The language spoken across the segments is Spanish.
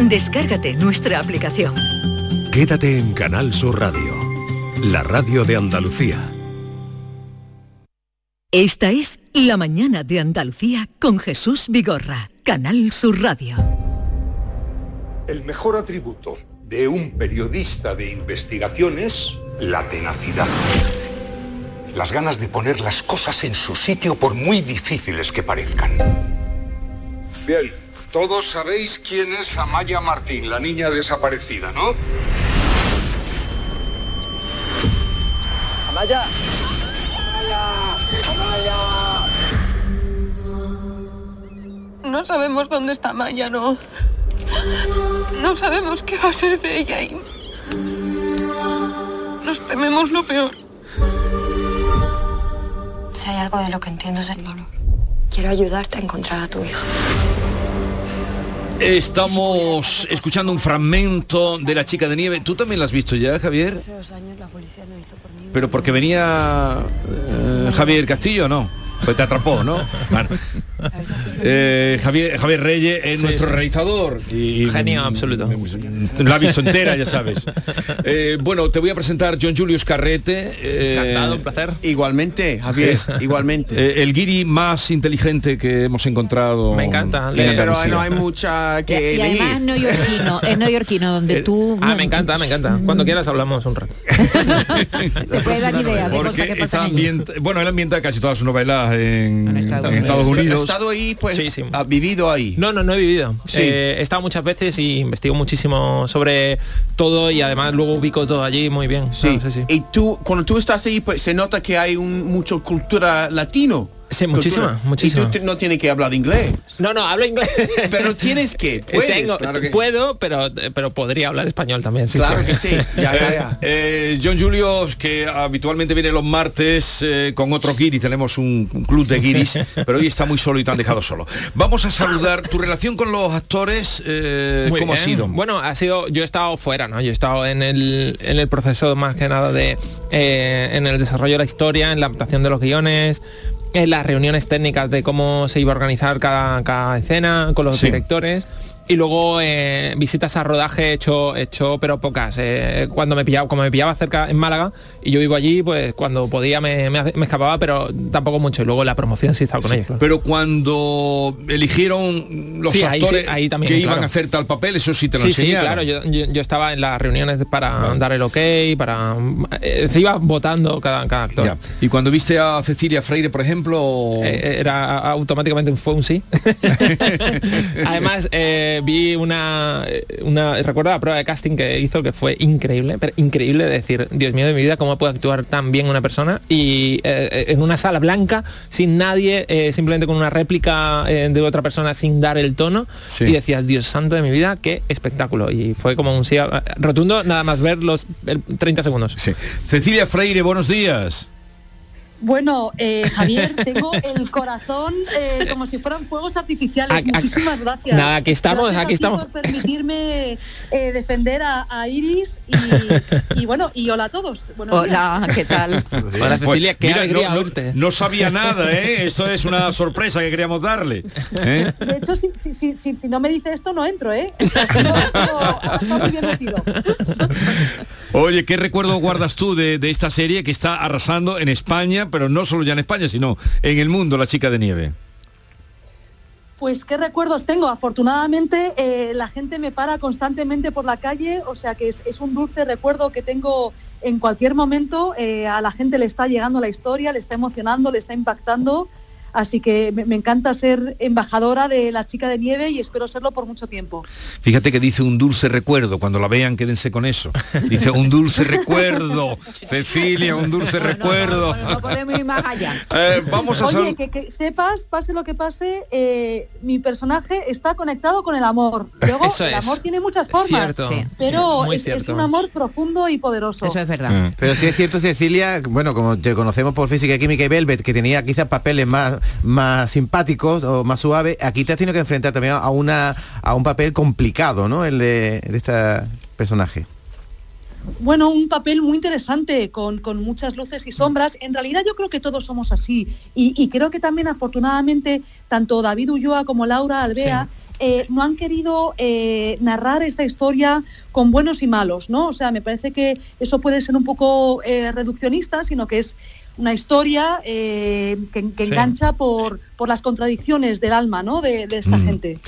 Descárgate nuestra aplicación. Quédate en Canal Sur Radio, la radio de Andalucía. Esta es La mañana de Andalucía con Jesús Vigorra, Canal Sur Radio. El mejor atributo de un periodista de investigación es la tenacidad. Las ganas de poner las cosas en su sitio por muy difíciles que parezcan. Bien, todos sabéis quién es Amaya Martín, la niña desaparecida, ¿no? Amaya. Amaya. Amaya. No sabemos dónde está Maya, no. No sabemos qué va a ser de ella y nos tememos lo peor. Si hay algo de lo que entiendo es el dolor. Quiero ayudarte a encontrar a tu hija. Estamos escuchando un fragmento de La chica de nieve. ¿Tú también lo has visto ya, Javier? Hace dos años la policía no hizo por mí. Pero porque venía eh, Javier Castillo, no. Pues te atrapó, ¿no? Bueno. Eh, Javier, Javier Reyes es Sí, nuestro sí. realizador. Y, Genio absoluto. La ha visto entera, ya sabes. Eh, bueno, te voy a presentar John Julius Carrete. eh, Encantado, un placer. Igualmente, Javier, igualmente. eh, el guiri más inteligente que hemos encontrado. Me encanta. Pero Andalucía. no hay mucha que y además es neoyorquino, es neoyorquino, donde tú... Ah, me encanta, me encanta. Cuando quieras hablamos un rato. Te puedes dar ideas de Porque cosas que pasan bueno, él ambienta casi todas sus novelas en, En Estados en Estados Unidos. ¿Has Unidos. Estado ahí? Pues Sí, sí. has vivido ahí. No, no, no he vivido. Sí. Eh, he estado muchas veces y investigo muchísimo sobre todo y además luego ubico todo allí muy bien. Sí. Ah, sí, sí. Y tú, cuando tú estás ahí, pues se nota que hay un, mucho cultura latino. Sí, muchísima, muchísima. Y tú no tienes que hablar inglés. No, no, hablo inglés. Pero tienes que, Eh, puedes, tengo- claro que- Puedo, pero, pero podría hablar español también. Sí, Claro sí. que sí. Ya, ya, ya. Eh, John Julius, que habitualmente viene los martes eh, con otro guiri, tenemos un, un club de guiris, pero hoy está muy solo y te han dejado solo. Vamos a saludar tu relación con los actores, eh, Muy ¿cómo ha bien. sido? Bueno, ha sido, yo he estado fuera, ¿no? Yo he estado en el, en el proceso más que nada de, eh, en el desarrollo de la historia, en la adaptación de los guiones, en las reuniones técnicas de cómo se iba a organizar cada, cada escena con los Sí. directores. Y luego eh, visitas a rodaje he hecho, he hecho pero pocas. Eh, cuando me pillaba, como me pillaba cerca en Málaga y yo vivo allí, pues cuando podía me, me escapaba, pero tampoco mucho. Y luego la promoción sí estaba con Sí, ellos. claro. Pero cuando eligieron los Sí, ahí sí, actores ahí también, que iban claro. a hacer tal papel, eso sí te lo enseñaron. claro, yo, yo- yo estaba en las reuniones para dar el ok, para... eh, se iba votando cada, cada actor. Ya. Y cuando viste a Cecilia Freire, por ejemplo, era automáticamente fue un sí. Además, eh, vi una, una, recuerdo la prueba de casting que hizo que fue increíble, pero increíble de decir, Dios mío de mi vida, cómo puede actuar tan bien una persona y eh, en una sala blanca, sin nadie, eh, simplemente con una réplica eh, de otra persona sin dar el tono Sí. y decías, Dios santo de mi vida, qué espectáculo. Y fue como un sí rotundo, nada más ver los el 30 segundos. Sí. Cecilia Freire, buenos días. Bueno, eh, Javier, tengo el corazón eh, como si fueran fuegos artificiales. Ac- Muchísimas gracias. Nada, aquí estamos, Gracias aquí estamos. Por permitirme eh, defender a, a Iris y, y bueno, y hola a todos. Buenos días. Hola, ¿qué tal? Hola Cecilia, qué Mira, alegría no, no- oírte. no sabía nada, ¿eh? Esto es una sorpresa que queríamos darle. ¿eh? De hecho, si, si, si, si- si no me dice esto, no entro, ¿eh? Sea, no, esto está muy bien metido. Oye, ¿qué recuerdo guardas tú de, de esta serie que está arrasando en España, pero no solo ya en España, sino en el mundo, La Chica de Nieve? Pues qué recuerdos tengo. Afortunadamente eh, la gente me para constantemente por la calle, o sea que es, es un dulce recuerdo que tengo en cualquier momento. eh, a la gente le está llegando la historia, le está emocionando, le está impactando. Así que me, me encanta ser embajadora de la chica de nieve y espero serlo por mucho tiempo. Fíjate que dice un dulce recuerdo, cuando la vean quédense con eso. Dice un dulce recuerdo, Cecilia, un dulce recuerdo. No, podemos ir más allá. Eh, vamos a Oye, que, que sepas, pase lo que pase, eh, mi personaje está conectado con el amor. Luego, Eso el es. amor tiene muchas formas, Cierto. Sí. pero es, un amor profundo y poderoso. Eso es verdad. Mm. Pero sí es cierto, Cecilia, bueno, como te conocemos por Física, Química y Velvet, que tenía quizás papeles más, más simpáticos o más suaves, aquí te has tenido que enfrentar también a una a un papel complicado, ¿no? El de, de este personaje. Bueno, un papel muy interesante, con, con muchas luces y sombras. En realidad yo creo que todos somos así. Y, y creo que también afortunadamente tanto David Ulloa como Laura Alvea eh, no han querido eh, narrar esta historia con buenos y malos, ¿no? O sea, me parece que eso puede ser un poco eh, reduccionista, sino que es una historia eh, que, que Sí. engancha por, por las contradicciones del alma, ¿no? De, de esta Mm. gente.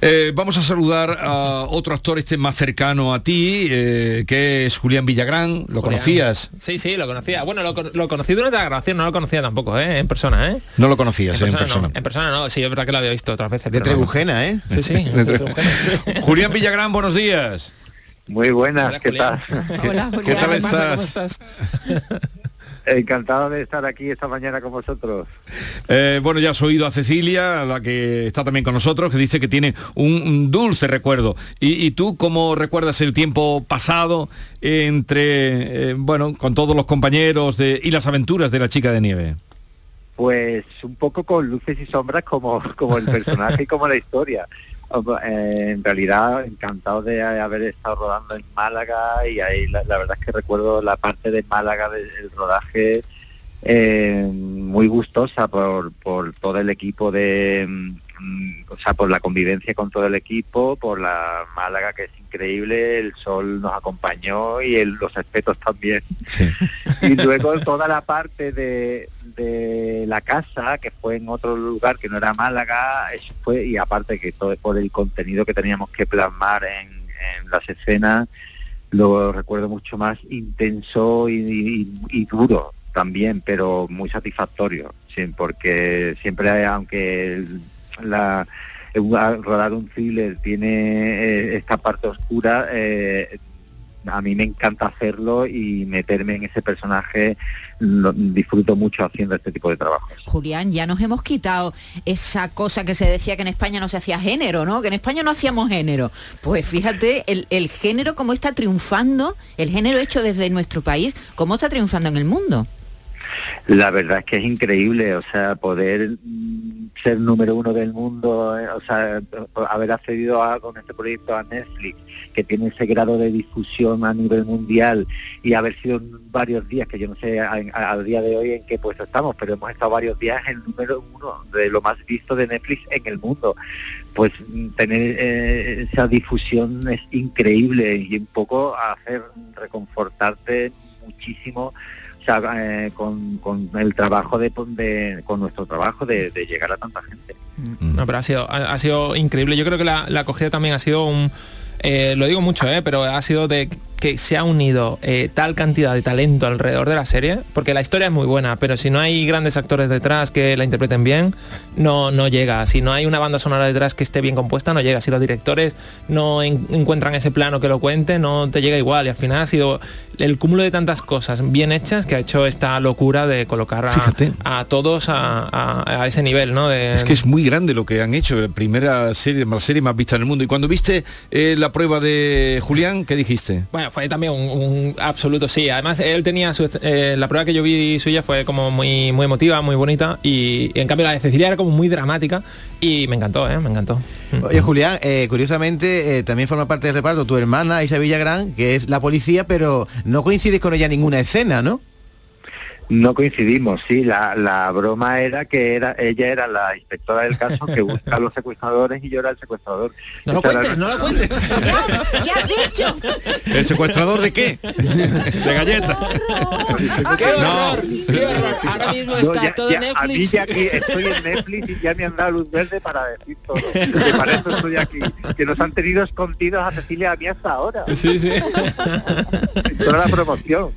Eh, vamos a saludar a otro actor este más cercano a ti, eh, que es Julián Villagrán. ¿Lo Julián. conocías? Sí, sí, lo conocía. Bueno, lo, lo conocí durante la grabación, no lo conocía tampoco, ¿eh? En persona, ¿eh? No lo conocías eh, en persona. No, en persona no, sí, es verdad que lo había visto otras veces. De. Trebujena, ¿eh? Sí, sí. De Trebujena. Julián Villagrán, buenos días. Muy buenas, Hola, ¿qué Julián. tal? Hola, ¿Qué tal ¿Qué pasa? ¿Cómo estás? Encantado de estar aquí esta mañana con vosotros. Eh, bueno, ya has oído a Cecilia, la que está también con nosotros, que dice que tiene un, un dulce recuerdo. ¿Y, y tú cómo recuerdas el tiempo pasado entre, eh, bueno, con todos los compañeros de, y las aventuras de la chica de nieve? Pues un poco con luces y sombras como, como el personaje y como la historia. Eh, en realidad encantado de haber estado rodando en Málaga y ahí la, verdad es que recuerdo la parte de Málaga del rodaje eh, muy gustosa por, por todo el equipo de o sea por la convivencia con todo el equipo por la Málaga que es increíble el sol nos acompañó y el- los espetos también. Y luego toda la parte de, de la casa que fue en otro lugar que no era Málaga eso fue y aparte que todo por el contenido que teníamos que plasmar en, en las escenas lo recuerdo mucho más intenso y, y- y duro también pero muy satisfactorio sí, porque siempre aunque el- la rodar un thriller tiene eh, esta parte oscura eh, a mí me encanta hacerlo y meterme en ese personaje disfruto mucho haciendo este tipo de trabajo Julián, ya nos hemos quitado esa cosa que se decía que en España no se hacía género, ¿no? Que en España no hacíamos género. Pues fíjate, el, el género cómo está triunfando, el género hecho desde nuestro país, cómo está triunfando en el mundo. La verdad es que es increíble, o sea, poder mm, ser número uno del mundo, eh, o sea, haber accedido a, con este proyecto a Netflix, que tiene ese grado de difusión a nivel mundial y haber sido varios días, que yo no sé al día de hoy en qué puesto estamos, pero hemos estado varios días en número uno de lo más visto de Netflix en el mundo. Pues mm, tener eh, esa difusión es increíble y un poco hacer reconfortarte muchísimo eh, con, con el trabajo de, de- con nuestro trabajo de, de llegar a tanta gente. No, pero ha sido, ha, ha sido increíble. Yo creo que la, la acogida también ha sido un... eh, lo digo mucho, eh, pero ha sido de que se ha unido eh, tal cantidad de talento alrededor de la serie, porque la historia es muy buena, pero si no hay grandes actores detrás que la interpreten bien, no, no llega. Si no hay una banda sonora detrás que esté bien compuesta, no llega. Si los directores no en- encuentran ese plano que lo cuente, no te llega igual. Y al final ha sido el cúmulo de tantas cosas bien hechas que ha hecho esta locura de colocar a, a todos a, a- a ese nivel, ¿no? De- Es que es muy grande lo que han hecho, primera serie, la serie más vista en el mundo. Y cuando viste eh, la prueba de Julián, ¿qué dijiste? Bueno, fue también un, absoluto sí. Además, él tenía su, eh, la prueba que yo vi suya fue como muy, muy emotiva, muy bonita y, en cambio la de Cecilia era como muy dramática y me encantó, ¿eh? Me encantó. Oye, Julián, eh, curiosamente también forma parte del reparto tu hermana Isa Villagrán, que es la policía, pero no coincides con ella en ninguna escena, ¿no? No coincidimos, sí, la, la broma era que era ella era la inspectora del caso que busca a los secuestradores y yo era el secuestrador. No lo cuentes, no lo cuentes. ¿Qué has dicho? ¿El secuestrador de qué? De galletas. ¡Qué horror! ¡Qué horror! Ahora mismo está No, ya- todo ya- en A mí Netflix. ya aquí estoy en Netflix y ya me han dado luz verde para decir todo. Que para eso estoy aquí. Que nos han tenido escondidos a Cecilia a mí hasta ahora. Sí, sí. Toda la promoción.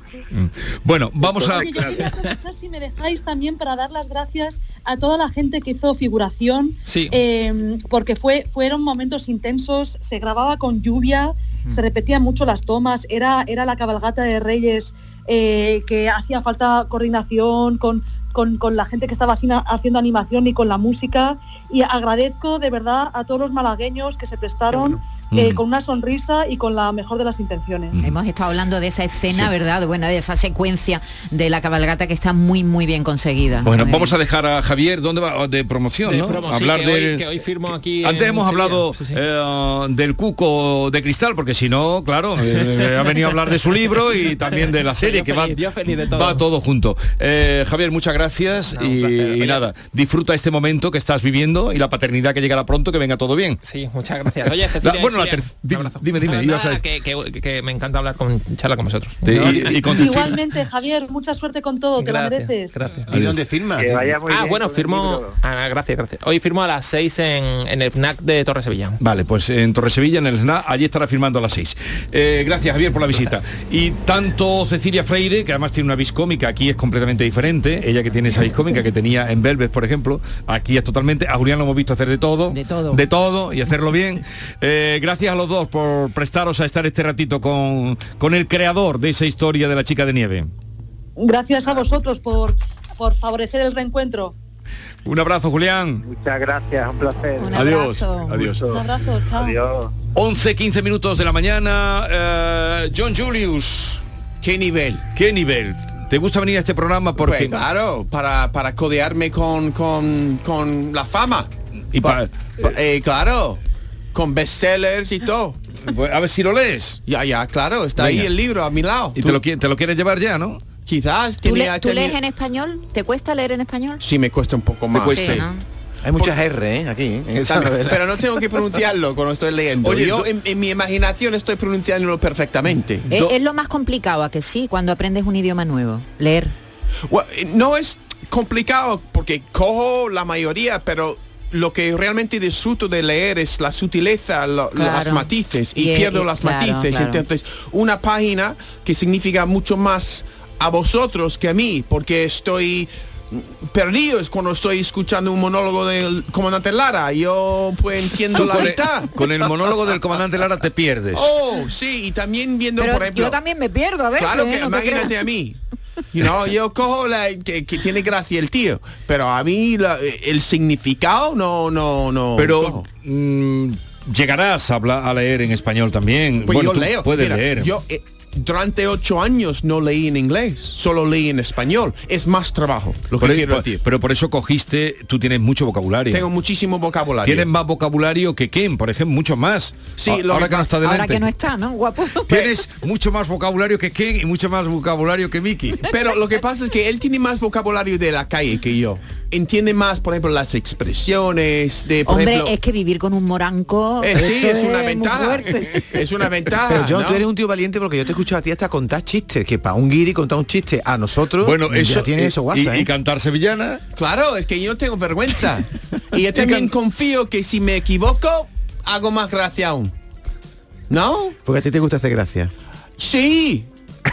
Bueno, vamos a... Oye, yo quería aprovechar, si me dejáis también para dar las gracias a toda la gente que hizo figuración, Sí. eh, porque fue, fueron momentos intensos, se grababa con lluvia, se repetían mucho las tomas, era, era la cabalgata de Reyes eh, que hacía falta coordinación con, con, con la gente que estaba haciendo, haciendo animación y con la música y agradezco de verdad a todos los malagueños que se prestaron eh, Mm. con una sonrisa y con la mejor de las intenciones. Hemos estado hablando de esa escena, ¿verdad? Bueno, de esa secuencia de la cabalgata que está muy, muy bien conseguida. Bueno, vamos a dejar a Javier, ¿dónde va? De promoción, De ¿no? promo, sí, Hablar que hoy- del- que hoy firmo aquí Antes hemos Sevilla. hablado Sí, sí. eh, del cuco de cristal, porque si no, claro, eh, ha venido a hablar de su libro y también de la serie, que va, feliz, yo feliz de todo. va todo junto. Eh, Javier, muchas gracias y, y nada, disfruta este momento que estás viviendo y la paternidad que llegará pronto, que venga todo bien. Sí, muchas gracias. Oye, Cecilia, La- bueno, la dime, dime, dime, Nada, ibas a- nada, que, que- que me encanta hablar con charla con vosotros. Sí, y- y con Cecilia. Igualmente, Javier, mucha suerte con todo, te lo Gracias, mereces. gracias. ¿Y dónde firma? Que vaya muy ah, bien bueno, firmo. Ah, gracias, gracias. Hoy firmo a las 6 en, en el FNAC de Torre Sevilla. Vale, pues en Torresevilla, en el SNA, allí estará firmando a las 6. Eh, gracias, Javier, por la visita. Y tanto Cecilia Freire, que además tiene una vis cómica, aquí es completamente diferente, ella que tiene esa vis cómica que tenía en Velvet, por ejemplo, aquí es totalmente, a Julián lo hemos visto hacer de todo, De todo. de todo y hacerlo bien. Eh, gracias a los dos por prestaros a estar este ratito con, con el creador de esa historia de la chica de nieve. Gracias a vosotros por, por favorecer el reencuentro. Un abrazo, Julián. Muchas gracias, un placer. Un Adiós. abrazo. Adiós. Un abrazo, chao. Adiós. 11, 15 minutos de la mañana. eh, John Julius. ¿Qué nivel? ¿Qué nivel? ¿Te gusta venir a este programa? Porque Pues claro, para, para codearme con, con, con la fama. Y pa- Pa- eh, claro, con bestsellers y todo. Pues, a ver si lo lees. Ya, ya, claro, está Venga. ahí el libro a mi lado. Y te lo, qui- te lo quieres llevar ya, ¿no? Quizás ¿Tú, tenía- le- tú tenía- lees en español? ¿Te cuesta leer en español? Sí, me cuesta un poco más. cuesta. Sí, ¿no? Hay muchas R ¿eh? aquí, ¿eh? Pero no tengo que pronunciarlo cuando estoy leyendo. Oye, Yo en, en mi imaginación estoy pronunciándolo perfectamente. Es, lo más complicado a que sí, cuando aprendes un idioma nuevo. Leer. Eh, no es complicado porque cojo la mayoría, pero lo que realmente disfruto de leer es la sutileza, lo- Claro. los matices y, Y- pierdo y- las claro, matices. claro. Entonces, una página que significa mucho más a vosotros que a mí, porque estoy perdido es cuando estoy escuchando un monólogo del comandante Lara. Yo pues entiendo la con, el, mitad. con el monólogo del comandante Lara te pierdes. Oh, sí, y también viendo, Pero por ejemplo... yo también me pierdo a veces. Claro ¿eh? que No imagínate a mí. You know, yo cojo la que, que tiene gracia el tío, pero a mí la- el significado no no no. Pero mm, llegarás a, hablar, a leer en español también. Pues bueno, yo tú leo. puedes Mira, leer. Yo eh, durante ocho años no leí en inglés, solo leí en español. Es más trabajo, lo que Por- quiero por- decir. pero por eso cogiste, tú tienes mucho vocabulario. Tengo muchísimo vocabulario. Tienes más vocabulario que Ken, por ejemplo, mucho más. Sí, A- lo ahora que que no está delante. Ahora que no está, ¿no? Guapo. Tienes mucho más vocabulario que Ken y mucho más vocabulario que Mickey. Pero lo que pasa es que él tiene más vocabulario de la calle que yo. Entiende más, por ejemplo, las expresiones de, por Hombre, ejemplo... es que vivir con un moranco. Eh, sí, es una ventaja. Es una ventaja. Pero John, ¿no? tú eres un tío valiente porque yo te he escuchado a ti hasta contar chistes, que para un guiri contar un chiste a nosotros Bueno, ya eso tiene y- eso y, guasa, y ¿eh? cantar sevillana. Claro, es que yo no tengo vergüenza. y yo también confío que si me equivoco, hago más gracia aún. ¿No? Porque a ti te gusta hacer gracia. Sí.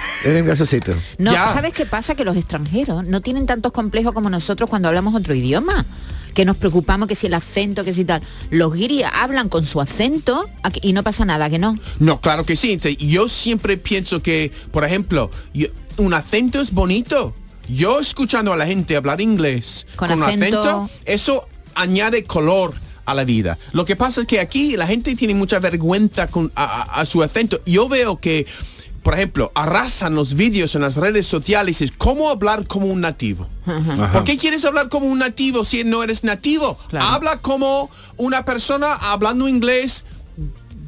Eres un graciosito. No, Ya. ¿sabes qué pasa? Que los extranjeros no tienen tantos complejos como nosotros cuando hablamos otro idioma. Que nos preocupamos que si el acento, que si tal. Los guiris hablan con su acento aquí- y no pasa nada, que no. No, claro que sí. Yo siempre pienso que, por ejemplo, un acento es bonito. Yo escuchando a la gente hablar inglés Con un acento. eso añade color a la vida. Lo que pasa es que aquí la gente tiene mucha vergüenza con, a, a- a su acento. Yo veo que, por ejemplo, arrasan los vídeos en las redes sociales es cómo hablar como un nativo. ¿Por qué quieres hablar como un nativo si no eres nativo? Habla como una persona hablando inglés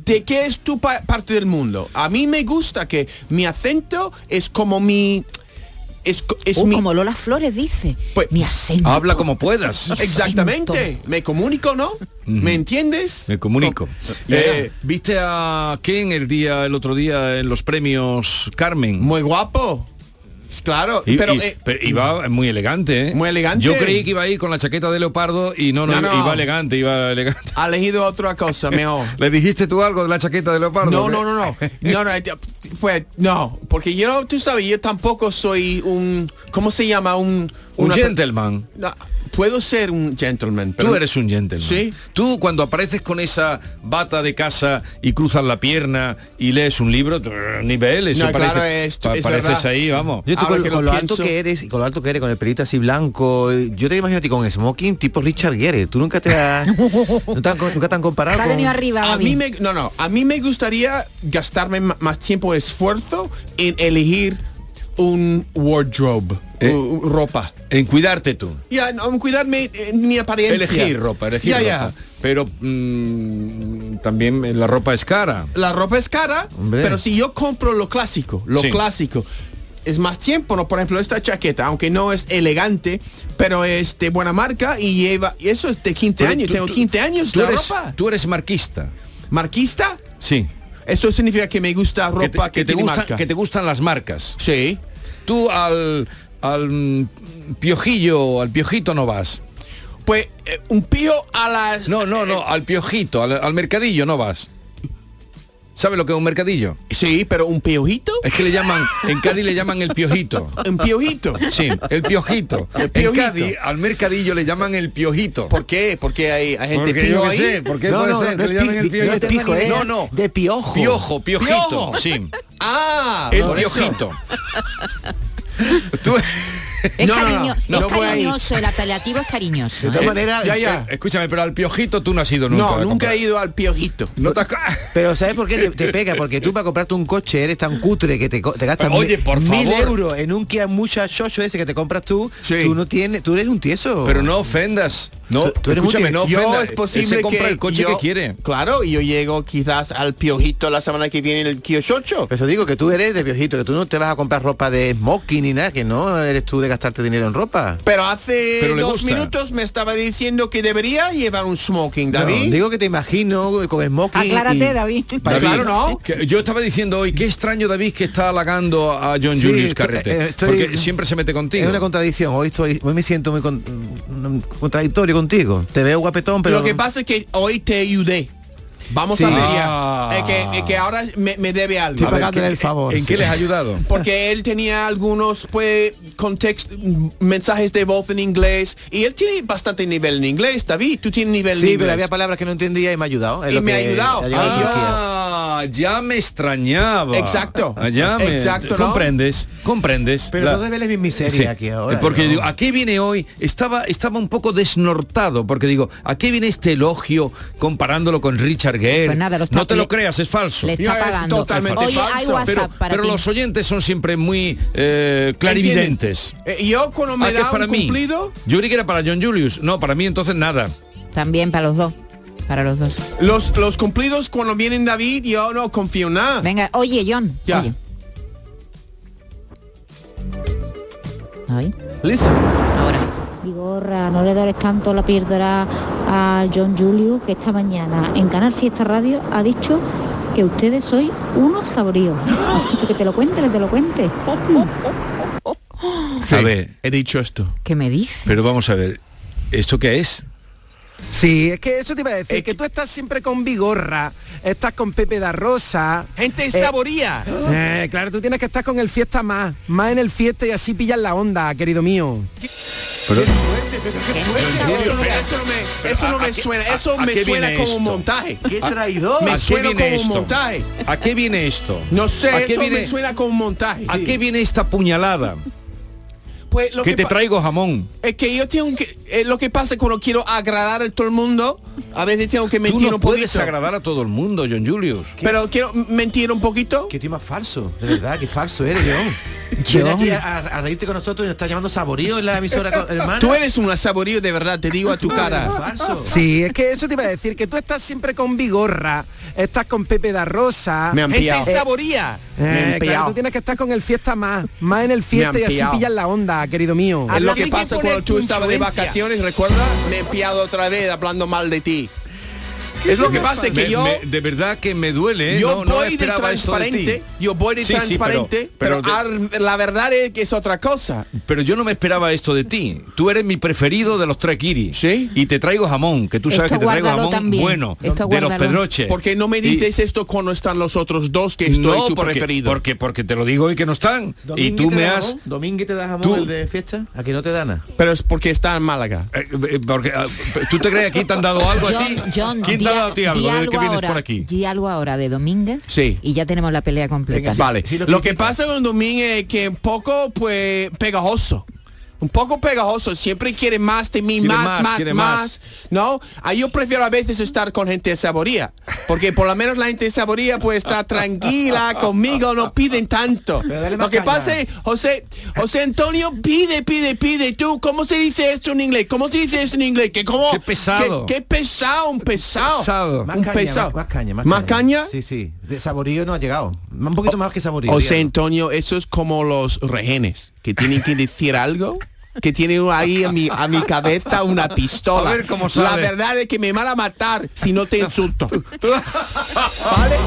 de qué es tu pa- parte del mundo. A mí me gusta que mi acento es como mi... Es, Uh, mi... como Lola Flores dice. Pues- mi acento. Habla como puedas. Exactamente. Me comunico, ¿no? ¿Me entiendes? Me comunico. Eh, ¿Viste a Ken el día, el otro día en los premios Carmen? Muy guapo. Claro, Y- pero... y- eh, pero iba muy elegante, ¿eh? Muy elegante. Yo creí que iba a ir con la chaqueta de leopardo y no, no, No, no. iba elegante, iba elegante. ha elegido otra cosa mejor. ¿Le dijiste tú algo de la chaqueta de leopardo? No, no, no, no. No, no, fue, no, porque yo, tú sabes, yo tampoco soy un, ¿cómo se llama? Un, Un una gentleman. No, puedo ser un gentleman. pero- Tú eres un gentleman. Sí. Tú cuando apareces con esa bata de casa y cruzas la pierna y lees un libro, nivel, eso No, parece, claro, es- pa- es pareces verdad. ahí, vamos. Yo tú Ahora con, que lo con lo alto pienso- que eres y con lo alto que eres, con el pelito así blanco, yo te imagino a ti con smoking tipo Richard Gere. Tú nunca te has, no te han- nunca te han comparado Se ha con... venido arriba, A Gaby. mí me, no, no, a mí me gustaría gastarme más tiempo y esfuerzo en elegir un wardrobe, Eh. ropa. En cuidarte tú. Ya, no, cuidarme en mi apariencia. Elegir ropa, elegir Ya, ropa. Pero mm, también la ropa es cara. La ropa es cara, Hombre. pero si yo compro lo clásico, lo Sí. clásico, es más tiempo, ¿no? Por ejemplo, esta chaqueta, aunque no es elegante, pero es de buena marca y lleva, y eso es de 15 Pero años, tú- tengo tú- 15 años Tú eres, ropa. tú eres marquista. ¿Marquista? Sí. Eso significa que me gusta Que te, ropa que, que te tiene gusta- marca. que te gustan las marcas. Sí. Tú al, al mm, piojillo, al piojito no vas. Pues eh, un pío a las... No, no, no, al piojito, al, al mercadillo no vas. ¿Sabe lo que es un mercadillo? Sí, pero un piojito. Es que le llaman, en Cádiz le llaman el piojito. Un piojito. Sí, el piojito. El En. Cádiz, al mercadillo le llaman el piojito. ¿Por qué? Porque hay, hay gente Porque pijo ahí. sé, ¿por qué No, puede no, ser no le el no pijo, de piojo. Piojo, piojito, Piojo. sí. Ah, El eso. piojito. Tú- Es, No, no, es cariñoso, el apelativo es cariñoso. De todas ¿eh? maneras, Ya, ya. Eh, Escúchame, pero al piojito tú no has ido nunca. No, a nunca he ido al piojito. No te has- Pero ¿sabes por qué te, te pega? Porque tú para comprarte un coche eres tan cutre que te, te gastas Oye, mil, por mil favor. euros en un Kia Mucha ese que te compras tú. Sí. Tú no tienes, tú eres un tieso. Pero no ofendas. No, Tú- tú eres escúchame, no yo ofendas. es posible que el coche yo- que quiere. Claro, y yo llego quizás al piojito la semana que viene en el Kiochocho. Por eso digo que tú eres de piojito, que tú no te vas a comprar ropa de smoking ni nada, que no eres tú de gastarte dinero en ropa. Pero hace Pero dos gusta. minutos me estaba diciendo que debería llevar un smoking, No, David. digo que te imagino con smoking. Aclárate, y- David. Pa- David, claro, ¿no? que yo estaba diciendo hoy, qué extraño David que está halagando a John Sí, Julius Carrete. eh, estoy- porque siempre se mete contigo. Es una contradicción. Hoy estoy, hoy me siento muy con- mm, contradictorio contigo. Te veo guapetón, pero Lo que pasa es que hoy te ayudé. Vamos Sí. a ver Ah. que, ahora me, me debe algo. Ver, pagándole ¿qué- el favor. ¿En sí. qué les ha ayudado? Porque él tenía algunos pues context mensajes de voz en inglés y él tiene bastante nivel en inglés, David. Tú tienes nivel Sí, pero había palabras que no entendía y me ha ayudado. Y me ha ayudado. Ah, ya me extrañaba. Exacto. Ah, Ya me Exacto, ¿no? comprendes, comprendes. Pero La- no debeles mi miseria Sí, aquí ahora. eh, Porque ¿no? digo, ¿a qué viene hoy? Estaba, estaba un poco desnortado, porque digo, ¿a qué viene este elogio comparándolo con Richard Gere? Pues nada, no te lo creas, es falso. Le está pagando. totalmente Oye, hay falso. WhatsApp Pero, para pero ti. los oyentes son siempre muy eh, clarividentes. Eh, yo cuando me ¿A qué da para un mí? cumplido, Yo creí que era para John Julius. No, para mí entonces nada. También para los dos. Para los dos. los, los cumplidos cuando vienen David, yo no confío en nada. Venga, oye, John. Ya. Oye. Ay, Listen. ahora. Vigorra, no le dares tanto la píldora a John Julio que esta mañana en Canal Fiesta Radio ha dicho que ustedes sois unos saboríos. Así que que te lo cuente, que te lo cuente. A ver, He dicho esto. ¿Qué me dices? pero vamos a ver. ¿Esto qué es? Sí, es que eso te iba a decir, que tú estás siempre con Vigorra, estás con Pepe da Rosa. Gente Eh, saboría. Eh, claro, tú tienes que estar con el fiesta más, más en el fiesta y así pillas la onda, querido mío. Pero- Eso no me, eso no me- eso no ¿a me qué- suena, eso me suena como un montaje. ¡Qué ¿A- traidor! Me ¿A qué suena como un montaje. ¿A qué viene esto? No sé, ¿A qué eso viene- me suena como un montaje. ¿A qué viene esta puñalada? Pues lo que que te traigo jamón. es que yo tengo que eh, lo que pasa cuando quiero agradar a todo el mundo, a veces tengo que Tú mentir no un puedes poquito. agradar a todo el mundo, John Julius. Pero quiero mentir un poquito. Qué tío más falso, de verdad, qué falso eres, John. John. Ven aquí a, a reírte con nosotros y nos está llamando saborío en la emisora hermana. Tú eres un saborío de verdad, te digo a tu cara. falso. Sí, es que eso te iba a decir, que tú estás siempre con Vigorra, estás con Pepe da Rosa. Me han Eh, pillado. eh, saboría. Me eh, han claro, pillado. tú tienes que estar con el fiesta más, más en el fiesta han y así pillas la onda, querido mío. Es lo que pasa cuando tú estabas de vacaciones, recuerda, me he pillado otra vez hablando mal de ti. Es lo que pasa, que Me- yo... me- de verdad que me duele. ¿eh? Yo no, no voy de de transparente, yo voy de Sí, sí, pero- transparente, pero pero, de- ar- la verdad es que es otra cosa. Pero yo no me esperaba esto de ti. Tú eres mi preferido de los tres kiris. ¿Sí? Y te traigo jamón, que tú sabes Esto que te traigo jamón también. bueno, Esto de los pedroches. ¿Por qué no me Y- dices esto cuando están los otros dos que estoy no, tu porque, preferido? Porque, porque te lo digo y que no están. y ¿Domínguez tú me has... jamón? ¿Domínguez te da jamón Tú- el de fiesta? Aquí no te da nada. Pero es porque está en Málaga. Eh, eh, porque, ah, ¿Tú te crees que aquí te han dado algo a ti? John, John, ¿Quién di te ha a- dado a ti algo desde algo que vienes ahora, por aquí? di algo ahora de Domínguez Sí. y ya tenemos la pelea completa. vale. lo que pasa con Domínguez es que un poco, pues, pegajoso. Un poco pegajoso, siempre quiere más de mí, Quiere más, más, más, quiere más, más. ¿No? Ah, yo prefiero a veces estar con gente de saboría, porque por lo menos la gente de saboría pues está tranquila conmigo, no piden tanto. Lo que pasa es, José, José Antonio pide, pide, pide. Tú, ¿cómo se dice esto en inglés? ¿Cómo se dice esto en inglés? Que como Qué pesado. Qué, qué pesado, un pesado. Pesado. Más un caña, pesado. más, más caña, más, ¿Más caña? Sí, sí. De saborío no ha llegado. Un poquito más que saborío. José dígalo. Antonio, eso es como los rehenes, que tienen que decir algo, que tienen ahí a mi, a mi cabeza una pistola. A ver cómo La verdad es que me van a matar si no te insulto. ¿Vale?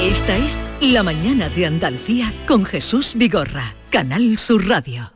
Esta es La mañana de Andalucía con Jesús Vigorra, Canal Sur Radio.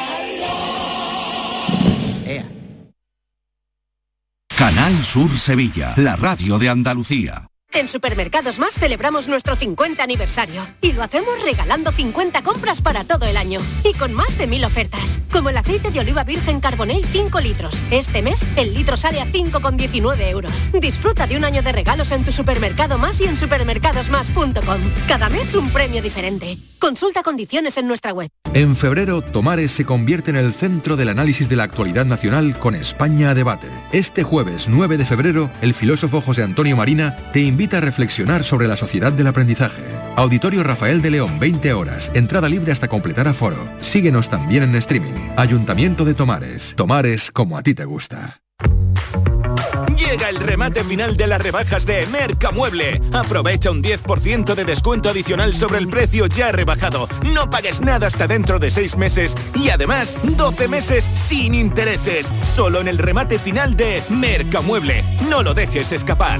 Canal Sur Sevilla, la radio de Andalucía. En Supermercados Más celebramos nuestro 50 aniversario y lo hacemos regalando 50 compras para todo el año y con más de mil ofertas, como el aceite de oliva virgen Carbonell 5 litros. Este mes el litro sale a 5,19 euros. Disfruta de un año de regalos en tu supermercado más y en supermercadosmás.com. Cada mes un premio diferente. Consulta condiciones en nuestra web. En febrero, Tomares se convierte en el centro del análisis de la actualidad nacional con España a debate. Este jueves 9 de febrero, el filósofo José Antonio Marina te invita a reflexionar sobre la sociedad del aprendizaje. Auditorio Rafael de León, 20 horas, entrada libre hasta completar aforo. Síguenos también en streaming. Ayuntamiento de Tomares. Tomares como a ti te gusta. Llega el remate final de las rebajas de Mercamueble. Aprovecha un 10% de descuento adicional sobre el precio ya rebajado. No pagues nada hasta dentro de 6 meses y además 12 meses sin intereses. Solo en el remate final de Mercamueble. No lo dejes escapar.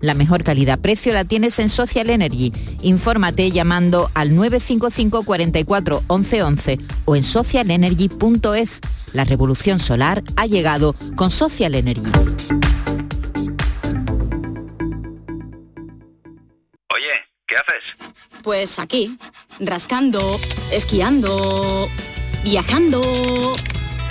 La mejor calidad-precio la tienes en Social Energy. Infórmate llamando al 955 44 11 11 o en socialenergy.es. La revolución solar ha llegado con Social Energy. Oye, ¿qué haces? Pues aquí, rascando, esquiando, viajando,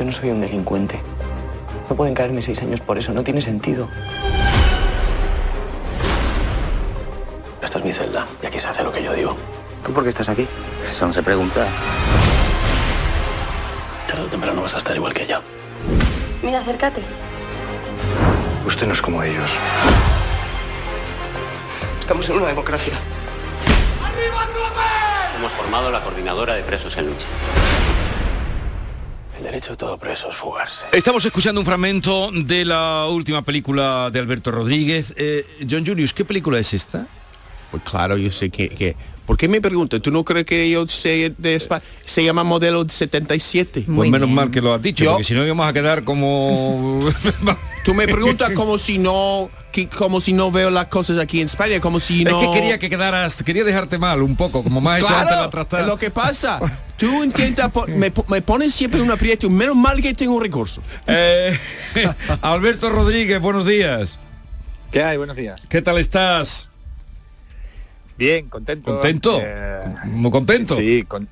Yo no soy un delincuente. No pueden caerme seis años por eso, no tiene sentido. Esta es mi celda y aquí se hace lo que yo digo. ¿Tú por qué estás aquí? Eso no se pregunta. Tarde o temprano vas a estar igual que ella. Mira, acércate. Usted no es como ellos. Estamos en una democracia. Hemos formado la coordinadora de presos en lucha. Derecho de todo preso es fugarse. Estamos escuchando un fragmento de la última película de Alberto Rodríguez. Eh, John Julius, ¿qué película es esta? Pues claro, yo sé que... que ¿Por qué me preguntas? ¿Tú no crees que yo sé de España? Se llama Modelo 77. pues menos mal que lo has dicho, porque si no íbamos a quedar como... Tú me preguntas como si no que- como si no veo las cosas aquí en España, como si no... Es que quería que quedaras, quería dejarte mal un poco, como más hecho Claro, antes la lo que pasa. Tú intentas, po- me, po- me pones siempre un aprieto. Menos mal que tengo un recurso. Eh, Alberto Rodríguez, buenos días. ¿Qué hay? Buenos días. ¿Qué tal estás? Bien, contento. ¿Contento? Eh, Muy contento. Sí, con-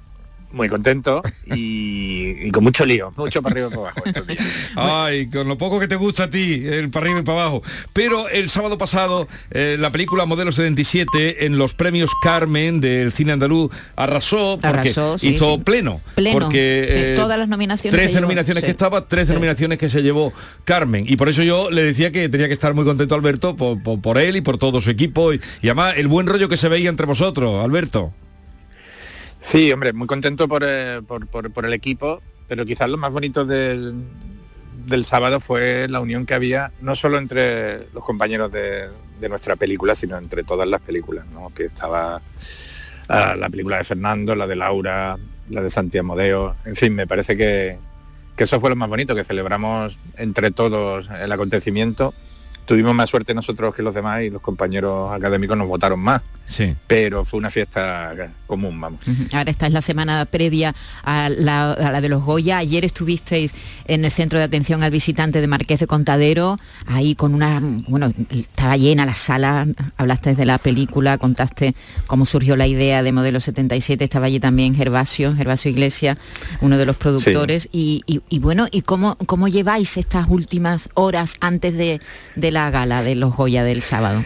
muy contento y, y con mucho lío, mucho para arriba y para abajo estos días. Ay, con lo poco que te gusta a ti, el para arriba y para abajo. Pero el sábado pasado, eh, la película Modelo 77 en los premios Carmen del cine andaluz arrasó porque Arrasó, sí, hizo sí. pleno. Pleno, Porque eh, todas las nominaciones se 13 llevó, nominaciones sí. que estaba, 13 nominaciones que se llevó Carmen. Y por eso yo le decía que tenía que estar muy contento Alberto por, por- por él y por todo su equipo. Y, y además el buen rollo que se veía entre vosotros, Alberto. Sí, hombre, muy contento por, eh, por, por- por el equipo, pero quizás lo más bonito del, del sábado fue la unión que había, no solo entre los compañeros de, de nuestra película, sino entre todas las películas, ¿no? que estaba ah, la película de Fernando, la de Laura, la de Santiago Modeo, en fin, me parece que, que eso fue lo más bonito, que celebramos entre todos el acontecimiento. Tuvimos más suerte nosotros que los demás y los compañeros académicos nos votaron más, Sí. pero fue una fiesta común, vamos. Ahora esta es la semana previa a la, a la de los Goya. Ayer estuvisteis en el centro de atención al visitante de Marqués de Contadero, ahí con una, bueno, estaba llena la sala, hablaste de la película, contaste cómo surgió la idea de Modelo 77, estaba allí también Gervasio, Gervasio Iglesias, uno de los productores, y, y- y bueno, ¿y cómo, cómo lleváis estas últimas horas antes de, de la gala de los Goya del sábado?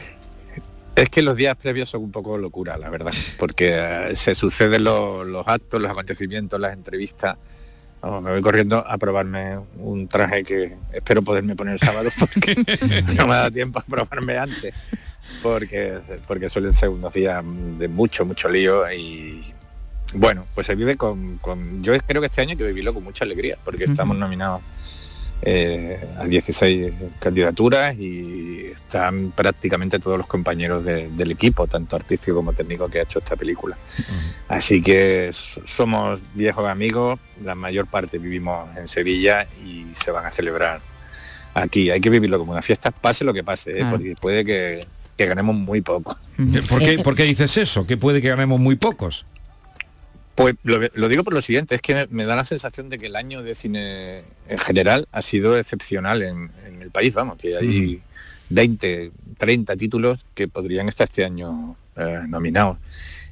Es que los días previos son un poco locura, la verdad, porque eh, se suceden los, los actos, los acontecimientos, las entrevistas. Vamos, me voy corriendo a probarme un traje que espero poderme poner el sábado porque no me da tiempo a probarme antes, porque, porque suelen ser unos días de mucho, mucho lío y bueno, pues se vive con, con- Yo creo que este año hay que vivirlo con mucha alegría, porque estamos nominados eh, a 16 candidaturas y están prácticamente todos los compañeros de- del equipo, tanto artístico como técnico, que ha hecho esta película. Así que somos viejos amigos, la mayor parte vivimos en Sevilla y se van a celebrar aquí. Hay que vivirlo como una fiesta, pase lo que pase, ¿eh? Porque puede que, que ganemos muy poco. ¿Por qué, por qué dices eso? Que puede que ganemos muy pocos. Pues lo, lo digo por lo siguiente, es que me da la sensación de que el año de cine en general ha sido excepcional en, en el país, vamos, que hay 20, 30 títulos que podrían estar este año eh, nominados.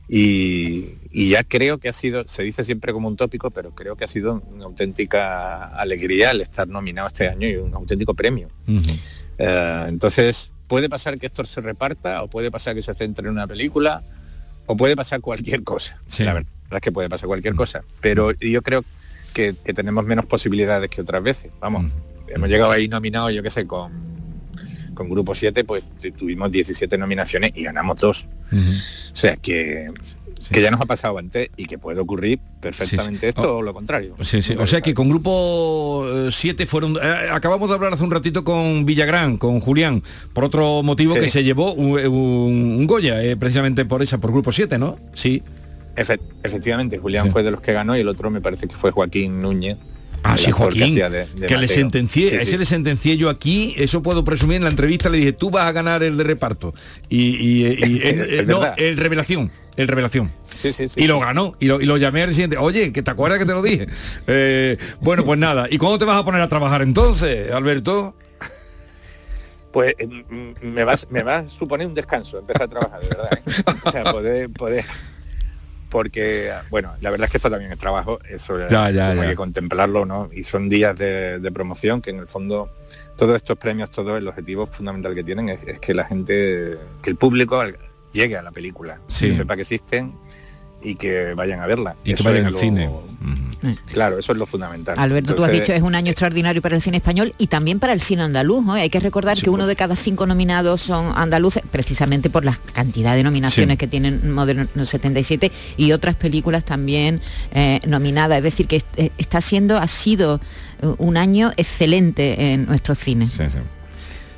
Y, y ya creo que ha sido, se dice siempre como un tópico, pero creo que ha sido una auténtica alegría el estar nominado este año y un auténtico premio. Eh, entonces, puede pasar que esto se reparta, o puede pasar que se centre en una película, o puede pasar cualquier cosa. La verdad es que puede pasar cualquier cosa. Pero yo creo que, que tenemos menos posibilidades que otras veces. Vamos, hemos llegado ahí nominados, yo qué sé, con, con Grupo 7, pues tu- tuvimos 17 nominaciones y ganamos dos. O sea que, que ya nos ha pasado antes y que puede ocurrir perfectamente esto o lo contrario. Sí, sí. O sea que con grupo 7 fueron... eh, acabamos de hablar hace un ratito con Villagrán, con Julián, por otro motivo Sí. que se llevó un, un- un Goya, eh, precisamente por esa, por grupo 7, ¿no? Sí. Efe- efectivamente, Julián fue de los que ganó y el otro me parece que fue Joaquín Núñez, Ah, el sí, Joaquín, hacía de- de que le sentencié, Sí, a ese sí. le sentencié yo aquí, eso puedo presumir en la entrevista, le dije, tú vas a ganar el de reparto. Y, eh, no, el revelación, el revelación. Sí, sí, sí. Y lo ganó, y lo, y lo llamé al siguiente, oye, que te acuerdas que te lo dije. Eh, bueno, pues nada, ¿y cuándo te vas a poner a trabajar entonces, Alberto? Pues eh, m- me va, me va a suponer un descanso empezar a trabajar, de verdad. ¿eh? O sea, poder, poder. Porque, bueno, la verdad es que esto también es trabajo, eso Ya, hay que contemplarlo, ¿no? Y son días de, de promoción que en el fondo todos estos premios, todo el objetivo fundamental que tienen es, es que la gente, que el público llegue a la película, Sí. que sepa que existen y que vayan a verla. Y que vayan al lo- cine. Claro, eso es lo fundamental. Alberto, tú has dicho es un año extraordinario para el cine español y también para el cine andaluz. ¿no? Hay que recordar que uno de cada cinco nominados son andaluces, precisamente por la cantidad de nominaciones Sí. que tienen Modelo 77 y otras películas también eh, nominadas. Es decir, que eh, está siendo, ha sido eh, un año excelente en nuestros cines.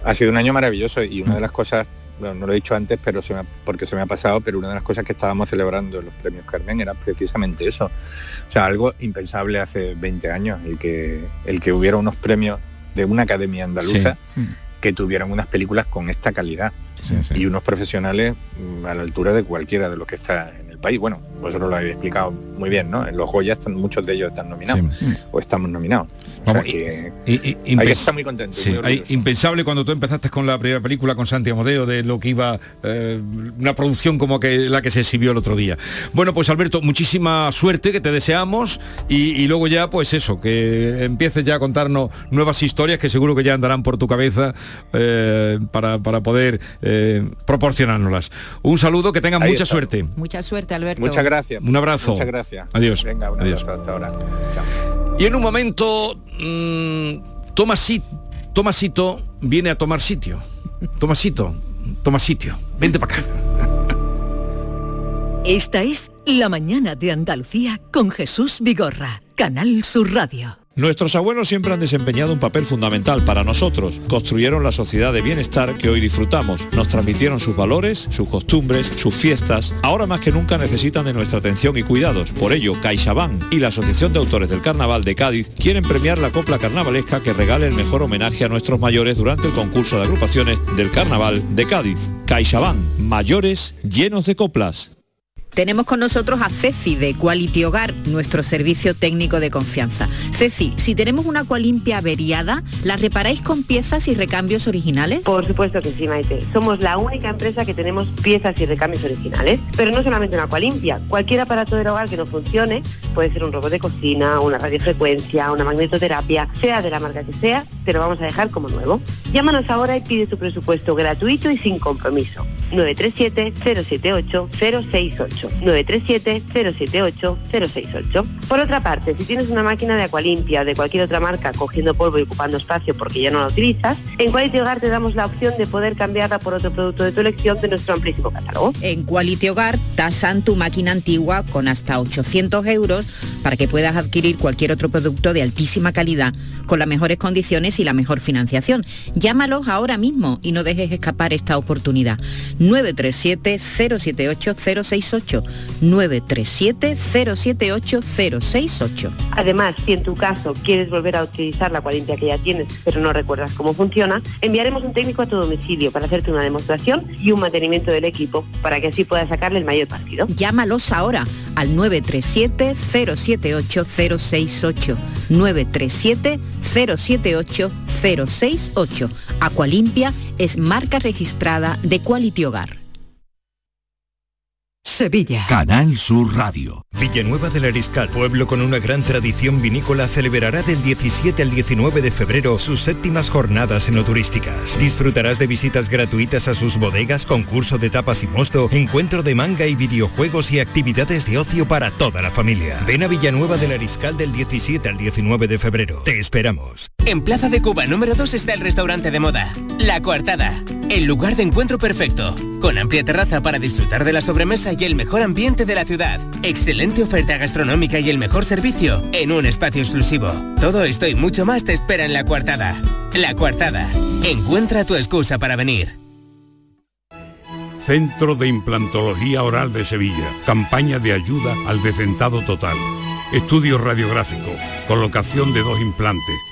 Ha sido un año maravilloso y una de las cosas, bueno, no lo he dicho antes, pero se me ha- porque se me ha pasado, pero una de las cosas que estábamos celebrando en los premios Carmen era precisamente eso. O sea, algo impensable hace 20 años, el que, el que hubiera unos premios de una academia andaluza que tuvieran unas películas con esta calidad y unos profesionales mm, a la altura de cualquiera de los que está en el país. Bueno, vosotros lo habéis explicado muy bien, ¿no? En los Goya están, muchos de ellos están nominados o estamos nominados. O sea Vamos, que Y- y- hay que estar muy contento. Sí, muy hay- orgulloso. impensable cuando tú empezaste con la primera película con Santi Amodeo de lo que iba eh, una producción como que la que se exhibió el otro día. Bueno, pues Alberto, muchísima suerte que te deseamos y, y luego ya pues eso, que empieces ya a contarnos nuevas historias que seguro que ya andarán por tu cabeza eh, para, para poder eh, proporcionárnoslas. Un saludo, que tengas Ahí mucha está. suerte. Mucha suerte, Alberto. Muchas gracias. Un abrazo. Muchas gracias. Adiós. Venga, un Adiós. abrazo hasta ahora. Y en un momento, mm, Tomasi- Tomasito viene a tomar sitio. Tomasito, toma sitio. Vente para acá. Esta es La mañana de Andalucía con Jesús Vigorra, Canal Sur Radio. Nuestros abuelos siempre han desempeñado un papel fundamental para nosotros. Construyeron la sociedad de bienestar que hoy disfrutamos. Nos transmitieron sus valores, sus costumbres, sus fiestas. Ahora más que nunca necesitan de nuestra atención y cuidados. Por ello, CaixaBank y la Asociación de Autores del Carnaval de Cádiz quieren premiar la copla carnavalesca que regale el mejor homenaje a nuestros mayores durante el concurso de agrupaciones del Carnaval de Cádiz. CaixaBank, mayores llenos de coplas. Tenemos con nosotros a Ceci de Quality Hogar, nuestro servicio técnico de confianza. Ceci, si tenemos una Aqualimpia averiada, ¿la reparáis con piezas y recambios originales? Por supuesto que sí, Maite. Somos la única empresa que tenemos piezas y recambios originales. Pero no solamente una Aqualimpia. Cualquier aparato del hogar que no funcione, puede ser un robot de cocina, una radiofrecuencia, una magnetoterapia, sea de la marca que sea, te lo vamos a dejar como nuevo. Llámanos ahora y pide tu presupuesto gratuito y sin compromiso. 937-078-068. 937-078-068. Por otra parte, si tienes una máquina de Aqualimpia o de cualquier otra marca cogiendo polvo y ocupando espacio porque ya no la utilizas, en Quality Hogar te damos la opción de poder cambiarla por otro producto de tu elección de nuestro amplísimo catálogo. En Quality Hogar tasan tu máquina antigua con hasta 800 euros para que puedas adquirir cualquier otro producto de altísima calidad con las mejores condiciones y la mejor financiación. Llámalos ahora mismo y no dejes escapar esta oportunidad. 937-078-068. 937-078-068. Además, si en tu caso quieres volver a utilizar la Aqualimpia que ya tienes, pero no recuerdas cómo funciona, enviaremos un técnico a tu domicilio para hacerte una demostración y un mantenimiento del equipo para que así puedas sacarle el mayor partido. Llámalos ahora al 937-078-068. 937-078-068. Aqualimpia es marca registrada de Quality Hogar. Sevilla. Canal Sur Radio. Villanueva del Ariscal, pueblo con una gran tradición vinícola, celebrará del 17 al 19 de febrero sus séptimas jornadas enoturísticas. Disfrutarás de visitas gratuitas a sus bodegas, concurso de tapas y mosto, encuentro de manga y videojuegos y actividades de ocio para toda la familia. Ven a Villanueva del Ariscal del 17 al 19 de febrero. Te esperamos. En Plaza de Cuba número 2 está el restaurante de moda, La Coartada, el lugar de encuentro perfecto, con amplia terraza para disfrutar de la sobremesa y el mejor ambiente de la ciudad. Excelente oferta gastronómica y el mejor servicio en un espacio exclusivo. Todo esto y mucho más te espera en La Coartada. La Coartada, encuentra tu excusa para venir. Centro de Implantología Oral de Sevilla. Campaña de ayuda al decentado total. estudio radiográfico, colocación de dos implantes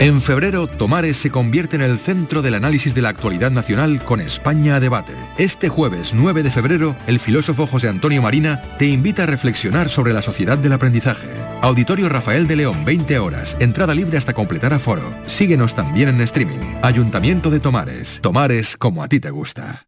En febrero, Tomares se convierte en el centro del análisis de la actualidad nacional con España a debate. Este jueves 9 de febrero, el filósofo José Antonio Marina te invita a reflexionar sobre la sociedad del aprendizaje. Auditorio Rafael de León, 20 horas, entrada libre hasta completar aforo. Síguenos también en streaming. Ayuntamiento de Tomares. Tomares como a ti te gusta.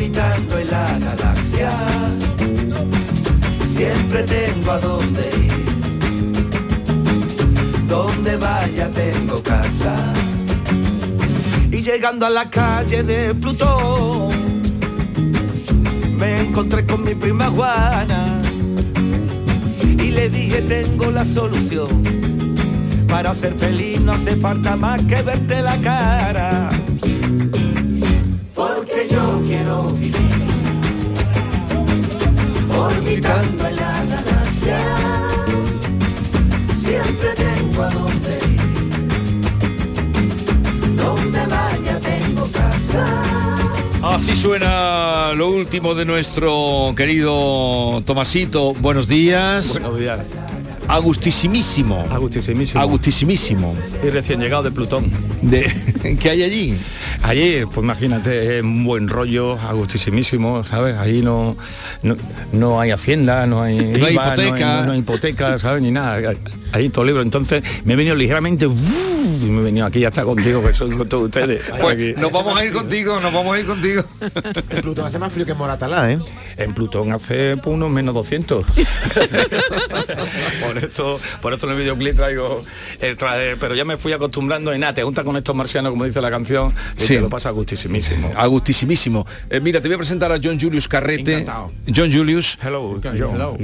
orbitando en la galaxia. Siempre tengo a dónde ir. Donde vaya tengo casa. Y llegando a la calle de Plutón, me encontré con mi prima Juana. Y le dije tengo la solución. Para ser feliz no hace falta más que verte la cara quiero vivir orbitando en la galaxia. Siempre tengo a dónde ir, donde vaya tengo casa. Así suena lo último de nuestro querido Tomasito. Buenos días. Buenos días. Agustísimísimo. Agustísimísimo. Agustísimísimo. Y recién llegado de Plutón. De, ¿Qué hay allí? Allí, pues imagínate, es un buen rollo, agustísimísimo, ¿sabes? Ahí no, no, no hay hacienda, no hay, No hay IVA, hipoteca. No hay, no hay hipoteca, ¿sabes? Ni nada. Ahí todo libre. Entonces me he venido ligeramente ¡uf! y me he venido aquí hasta contigo, que soy con todos ustedes. Pues nos vamos a ir contigo, nos vamos a ir contigo. En Plutón hace más frío que en Moratalá, ¿eh? En Plutón hace pues, unos menos 200. por esto, por esto en el videoclip traigo el traje, pero ya me fui acostumbrando y nada, te junta con estos marcianos, como dice la canción, y Sí. te lo pasa gustísimísimo. Agustísimísimo. Eh, mira, te voy a presentar a John Julius Carrete. Encantado. John Julius. Hello, Hello.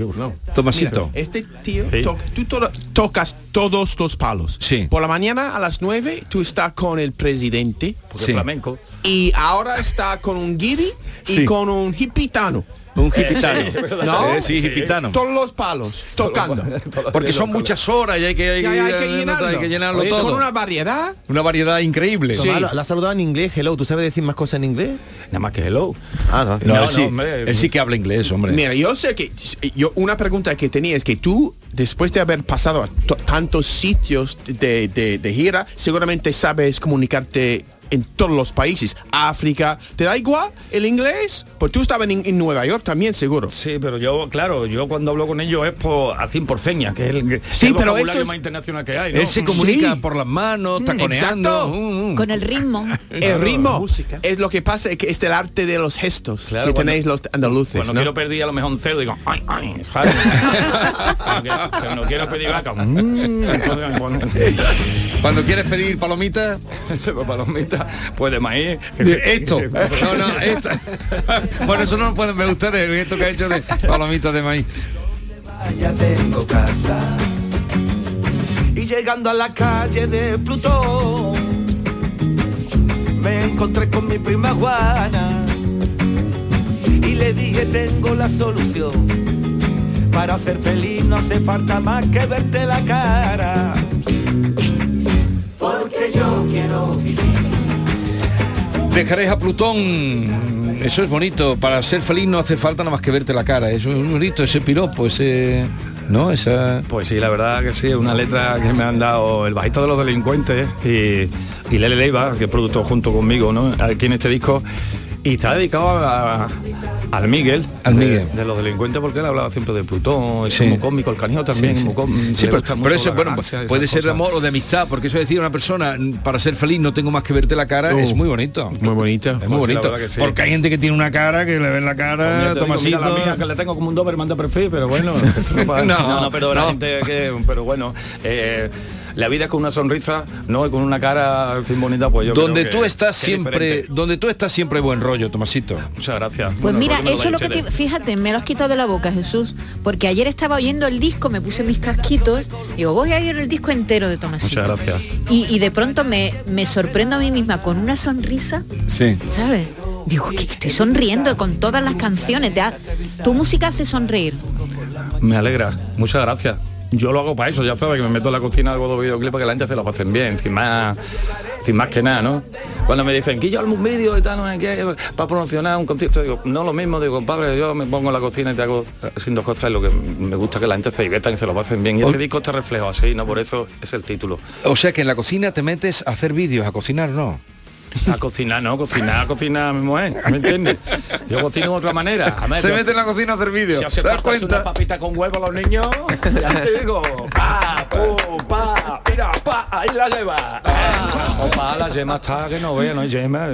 Tomasito. Mira, este tío, Sí. to- tú to- tocas todos los palos. Sí. Por la mañana a las 9 tú estás con el presidente. Porque Sí. flamenco. Y ahora está con un guiri y Sí. con un hipitano. Un gitano. ¿No? Sí, gitano. Todos los palos, tocando. Porque son muchas horas y hay que, hay que- hay que hay llenarlo. que llenarlo Oye, todo. Con una variedad. Una variedad increíble. Sí. Lo has saludado en inglés, hello. ¿Tú sabes decir más cosas en inglés? Nada más que hello. Ah, no. No, No, él, sí, hombre. él sí que habla inglés, hombre. Mira, yo sé que yo una pregunta que tenía es que tú después de haber pasado a to- tantos sitios de, de- de gira, seguramente sabes comunicarte en todos los países. África, ¿te da igual el inglés? Pues tú estabas en, en Nueva York también, seguro. Sí, pero yo, claro, yo cuando hablo con ellos es por a 100 por seña, que es el, que- Sí, el pero vocabulario es- más internacional que hay. ¿no? Él se comunica Sí. por las manos, Mm, taconeando. exacto. Mm, mm. Con el ritmo. El ritmo es lo que pasa, es que es el arte de los gestos Claro, que cuando- tenéis los andaluces. Cuando ¿no? quiero pedir a lo mejor un cerdo, digo, ay, ay, Cuando quiero pedir vaca, Cuando quieres pedir palomitas, pues de maíz. esto. No, no, esto. Bueno, eso no lo pueden ver ustedes, esto que ha hecho de palomitas de maíz. Ya tengo casa. Y llegando a la calle de Plutón, me encontré con mi prima Juana. Y le dije, tengo la solución. Para ser feliz no hace falta más que verte la cara. Porque yo quiero vivir. Dejaréis a Plutón. Eso es bonito. Para ser feliz no hace falta nada más que verte la cara. Eso es bonito, ese piropo, ese. ¿No? Esa. Pues sí, la verdad que sí, una letra que me han dado el bajito de los delincuentes y, y Lele Leiva, que es productor junto conmigo, ¿no? Aquí en este disco. Y está dedicado a, al Miguel, Al Miguel. De, los delincuentes, porque él hablaba siempre de Plutón, es Sí. muy cómico, el canijo también, Sí, sí. muy cómico, Sí, le pero, pero eso, bueno, ganancia, puede ser de amor o de amistad, porque eso decir a una persona, para ser feliz no tengo más que verte la cara, Uh, es muy bonito. Muy bonito. Es muy Pues bonito. Porque hay gente que tiene una cara, que le ven la Pues cara, digo, Tomasito. mira la mía, que le tengo como un Doberman de perfil, pero bueno. no, No, pero la no. gente que, pero bueno, eh, la vida es con una sonrisa, no y con una cara fin, bonita, pues yo donde creo tú que- estás que siempre, donde tú estás siempre buen rollo, Tomasito. Muchas gracias. Pues Bueno, mira, me eso es lo que te, fíjate, me lo has quitado de la boca, Jesús, porque ayer estaba oyendo el disco, me puse mis casquitos, digo, voy a oír el disco entero de Tomasito. Muchas gracias. Y, y de pronto me, me sorprendo a mí misma con una sonrisa, Sí. ¿sabes? Digo, que estoy sonriendo con todas las canciones. te ha- tu música hace sonreír. Me alegra, muchas gracias. Yo lo hago para eso, ya sabes que me meto en la cocina, hago dos videoclips para que la gente se lo pasen bien, sin más, sin más que nada, ¿no? Cuando me dicen que yo hago un vídeo y tal, no sé qué, para promocionar un concierto, digo, no lo mismo, digo, compadre, yo me pongo en la cocina y te hago haciendo cosas lo que me gusta que la gente se divierta y se lo pasen bien. Y este O- disco está reflejo así, ¿no? Por eso es el título. O sea que en la cocina te metes a hacer vídeos, a cocinar, ¿no? A cocinar, no, cocinar, cocinar mi mujer, ¿me entiendes? Yo cocino de otra manera. A ver, Se yo- mete en la cocina a hacer vídeos. Si hace ¿Te das cuenta? una papita con huevo a los niños, ya te digo, pa, pum, pa, mira, pa, ahí la lleva. Ah, o pa, la yema está que no vea, no hay yema.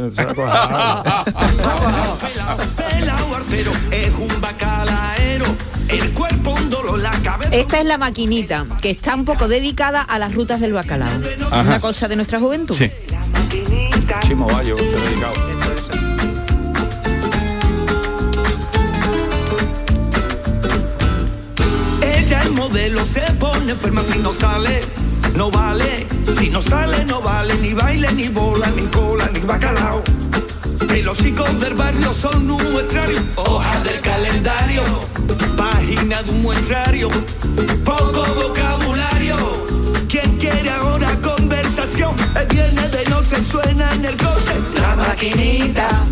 es un bacalaero, el cuerpo un dolor, la cabeza. Esta es la maquinita, que está un poco dedicada a las rutas del bacalao. Ajá. Una cosa de nuestra juventud. Sí. Chimo Bayo, te dedicado. Ella el modelo se pone enferma si no sale, no vale. Si no sale, no vale ni baile, ni bola, ni cola, ni bacalao. Que los chicos del barrio son un muestrario, hoja del calendario, página de un muestrario, poco vocabulario. Quien quiere ahora conversación, eh, viene de no se suena en el coche, la maquinita.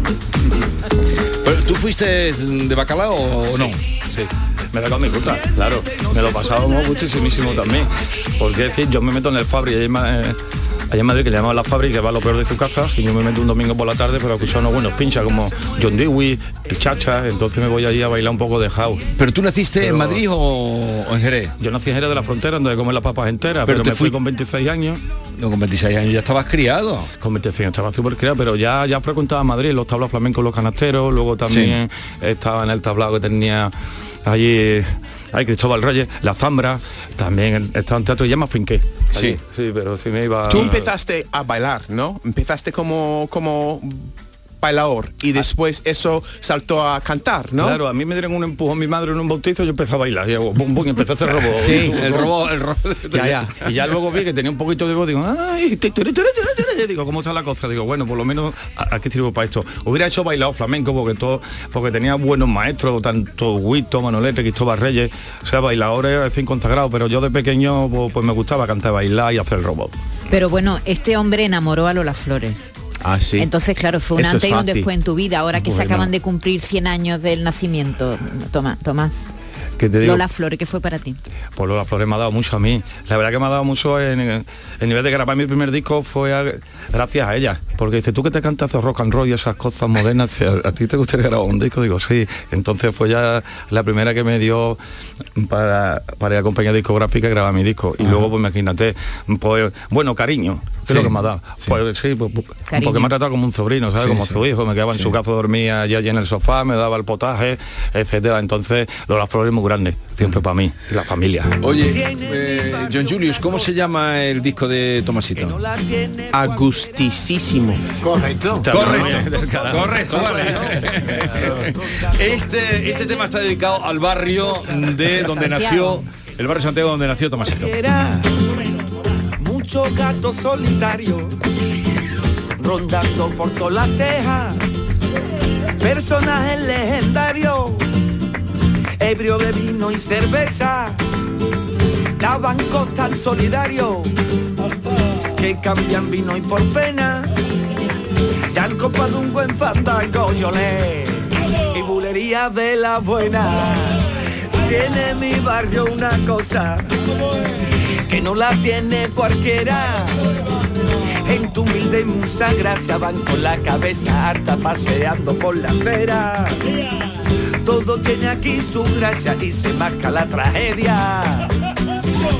Pero, ¿Tú fuiste de bacalao o no? Sí, me da con mi puta, claro. Me lo pasábamos muchísimo también. Porque es decir, yo me meto en el Fabri, eh, allá en Madrid, que le llaman la Fabri, que va lo peor de su casa, y yo me meto un domingo por la tarde para escuchar unos buenos pinchas como John Dewey, el Chacha, entonces me voy allí a bailar un poco de house. ¿Pero tú naciste Pero- en Madrid o, en Jerez? Yo nací en Jerez de la Frontera, donde comen las papas enteras, Pero pero, te me fui fui- con 26 años. No, con 26 años ya estabas criado. Con 26 años estaba súper criado, pero ya, ya frecuentaba Madrid, los tablaos flamencos, los canasteros, luego también estaba en el tablado que tenía allí hay Cristóbal Reyes, La Zambra, también estaba en teatro y ya me afinqué. allí. sí, pero sí me iba... Tú empezaste a bailar, ¿no? Empezaste como como bailador y después eso saltó a cantar, ¿no? Claro, a mí me dieron un empujón mi madre en un bautizo y yo empecé a bailar. Y, hago bum, bum, y empecé a hacer robot. Sí, el robot, el robot. Ya, ya. Y ya luego vi que tenía un poquito de voz, digo, ay, te- tere, tere, tere, tere". digo, ¿cómo está la cosa? Digo, bueno, por lo menos a- aquí sirvo para esto. Hubiera hecho bailado flamenco porque todo, porque tenía buenos maestros, tanto Huito, Manolete, Cristóbal Reyes, o sea, bailadores al fin consagrados, pero yo de pequeño pues, pues me gustaba cantar, bailar y hacer el robot. Pero bueno, este hombre enamoró a Lola Flores. Ah, sí. Entonces, claro, fue un Eso es antes y un después en tu vida, ahora que se acaban de cumplir 100 años del nacimiento. Toma, Tomás. Que te digo, Lola Flores, ¿qué fue para ti? Pues Lola Flores me ha dado mucho a mí. La verdad que me ha dado mucho en el nivel de grabar mi primer disco fue a- gracias a ella. Porque dice, tú que te cantas rock and roll y esas cosas modernas, ¿a, a ti te gustaría grabar un disco? Digo, sí. Entonces fue ya la primera que me dio para, para ir a compañía discográfica y grabar mi disco. Y luego, pues imagínate, pues, bueno, cariño, que Sí, es lo que me ha dado. sí. Pues sí, pues, pues, porque me ha tratado como un sobrino, ¿sabes? Sí, como sí. su hijo, me quedaba en su casa, dormía allí, allí en el sofá, me daba el potaje, etcétera. Entonces, Lola Flores es muy grande, siempre para mí, y la familia. Oye, eh, John Julius, ¿cómo se llama el disco de Tomasito? Agustísimo. Correcto. Correcto, correcto, vale. Este, este tema está dedicado al barrio de donde nació, el barrio Santiago donde nació Tomasito. Era muchos gatos solitarios rondando por todas las tejas. Personajes legendarios, ebrio de vino y cerveza, daban costal solidario que cambian vino y por pena. Ya el copa de un buen fandango yo le y bulería de la buena. Tiene mi barrio una cosa que no la tiene cualquiera. En tu humilde musa gracia van con la cabeza harta paseando por la acera. Todo tiene aquí su gracia y se marca la tragedia.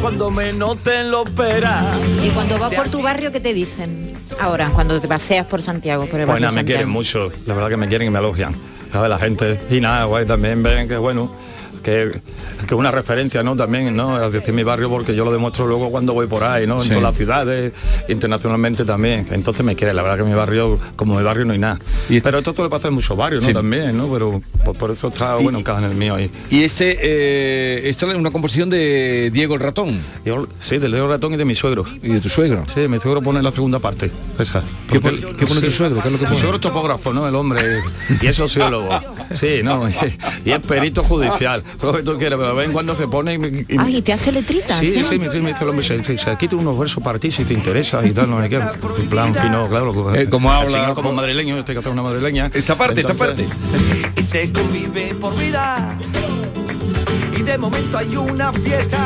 Cuando menos te lo esperas. Y cuando vas por tu barrio, ¿qué te dicen? Ahora, cuando te paseas por Santiago, por el Pues barrio nada, me Santiago. quieren mucho, la verdad que me quieren y me elogian. ¿sabes? La gente. Y nada, guay, también ven que bueno, que que una referencia, ¿no? También, ¿no? Es decir, mi barrio porque yo lo demuestro luego cuando voy por ahí, ¿no? En Sí. todas las ciudades, internacionalmente también. Entonces me quieren, la verdad que mi barrio, como mi barrio no hay nada. Pero esto suele pasar en muchos barrios, ¿no? Sí. También, ¿no? Pero por, por eso está, bueno, encaja en el mío ahí. Y este, eh, esta es una composición de Diego el Ratón. Yo- sí, de Leo Ratón y de mi suegro. ¿Y de tu suegro? Sí, mi suegro pone la segunda parte. Esa. ¿Qué pone- qué pone tu suegro? ¿Qué es lo que Mi pone? suegro es topógrafo, ¿no? El hombre. Y es sociólogo. Sí, no. Y es perito judicial. Todo lo que tú quieras, pero ven cuando se pone y, me- y- Ay, ¿y te hace letritas? Sí, ¿eh? sí, me, me dice el hombre, se, se, se quita unos versos para ti si te interesa y tal, no sé qué. En plan fino, claro. Eh, como habla- ¿no? como madrileño, yo tengo que hacer una madrileña. Esta parte, esta Entonces, y se convive por vida. Y de momento hay una fiesta.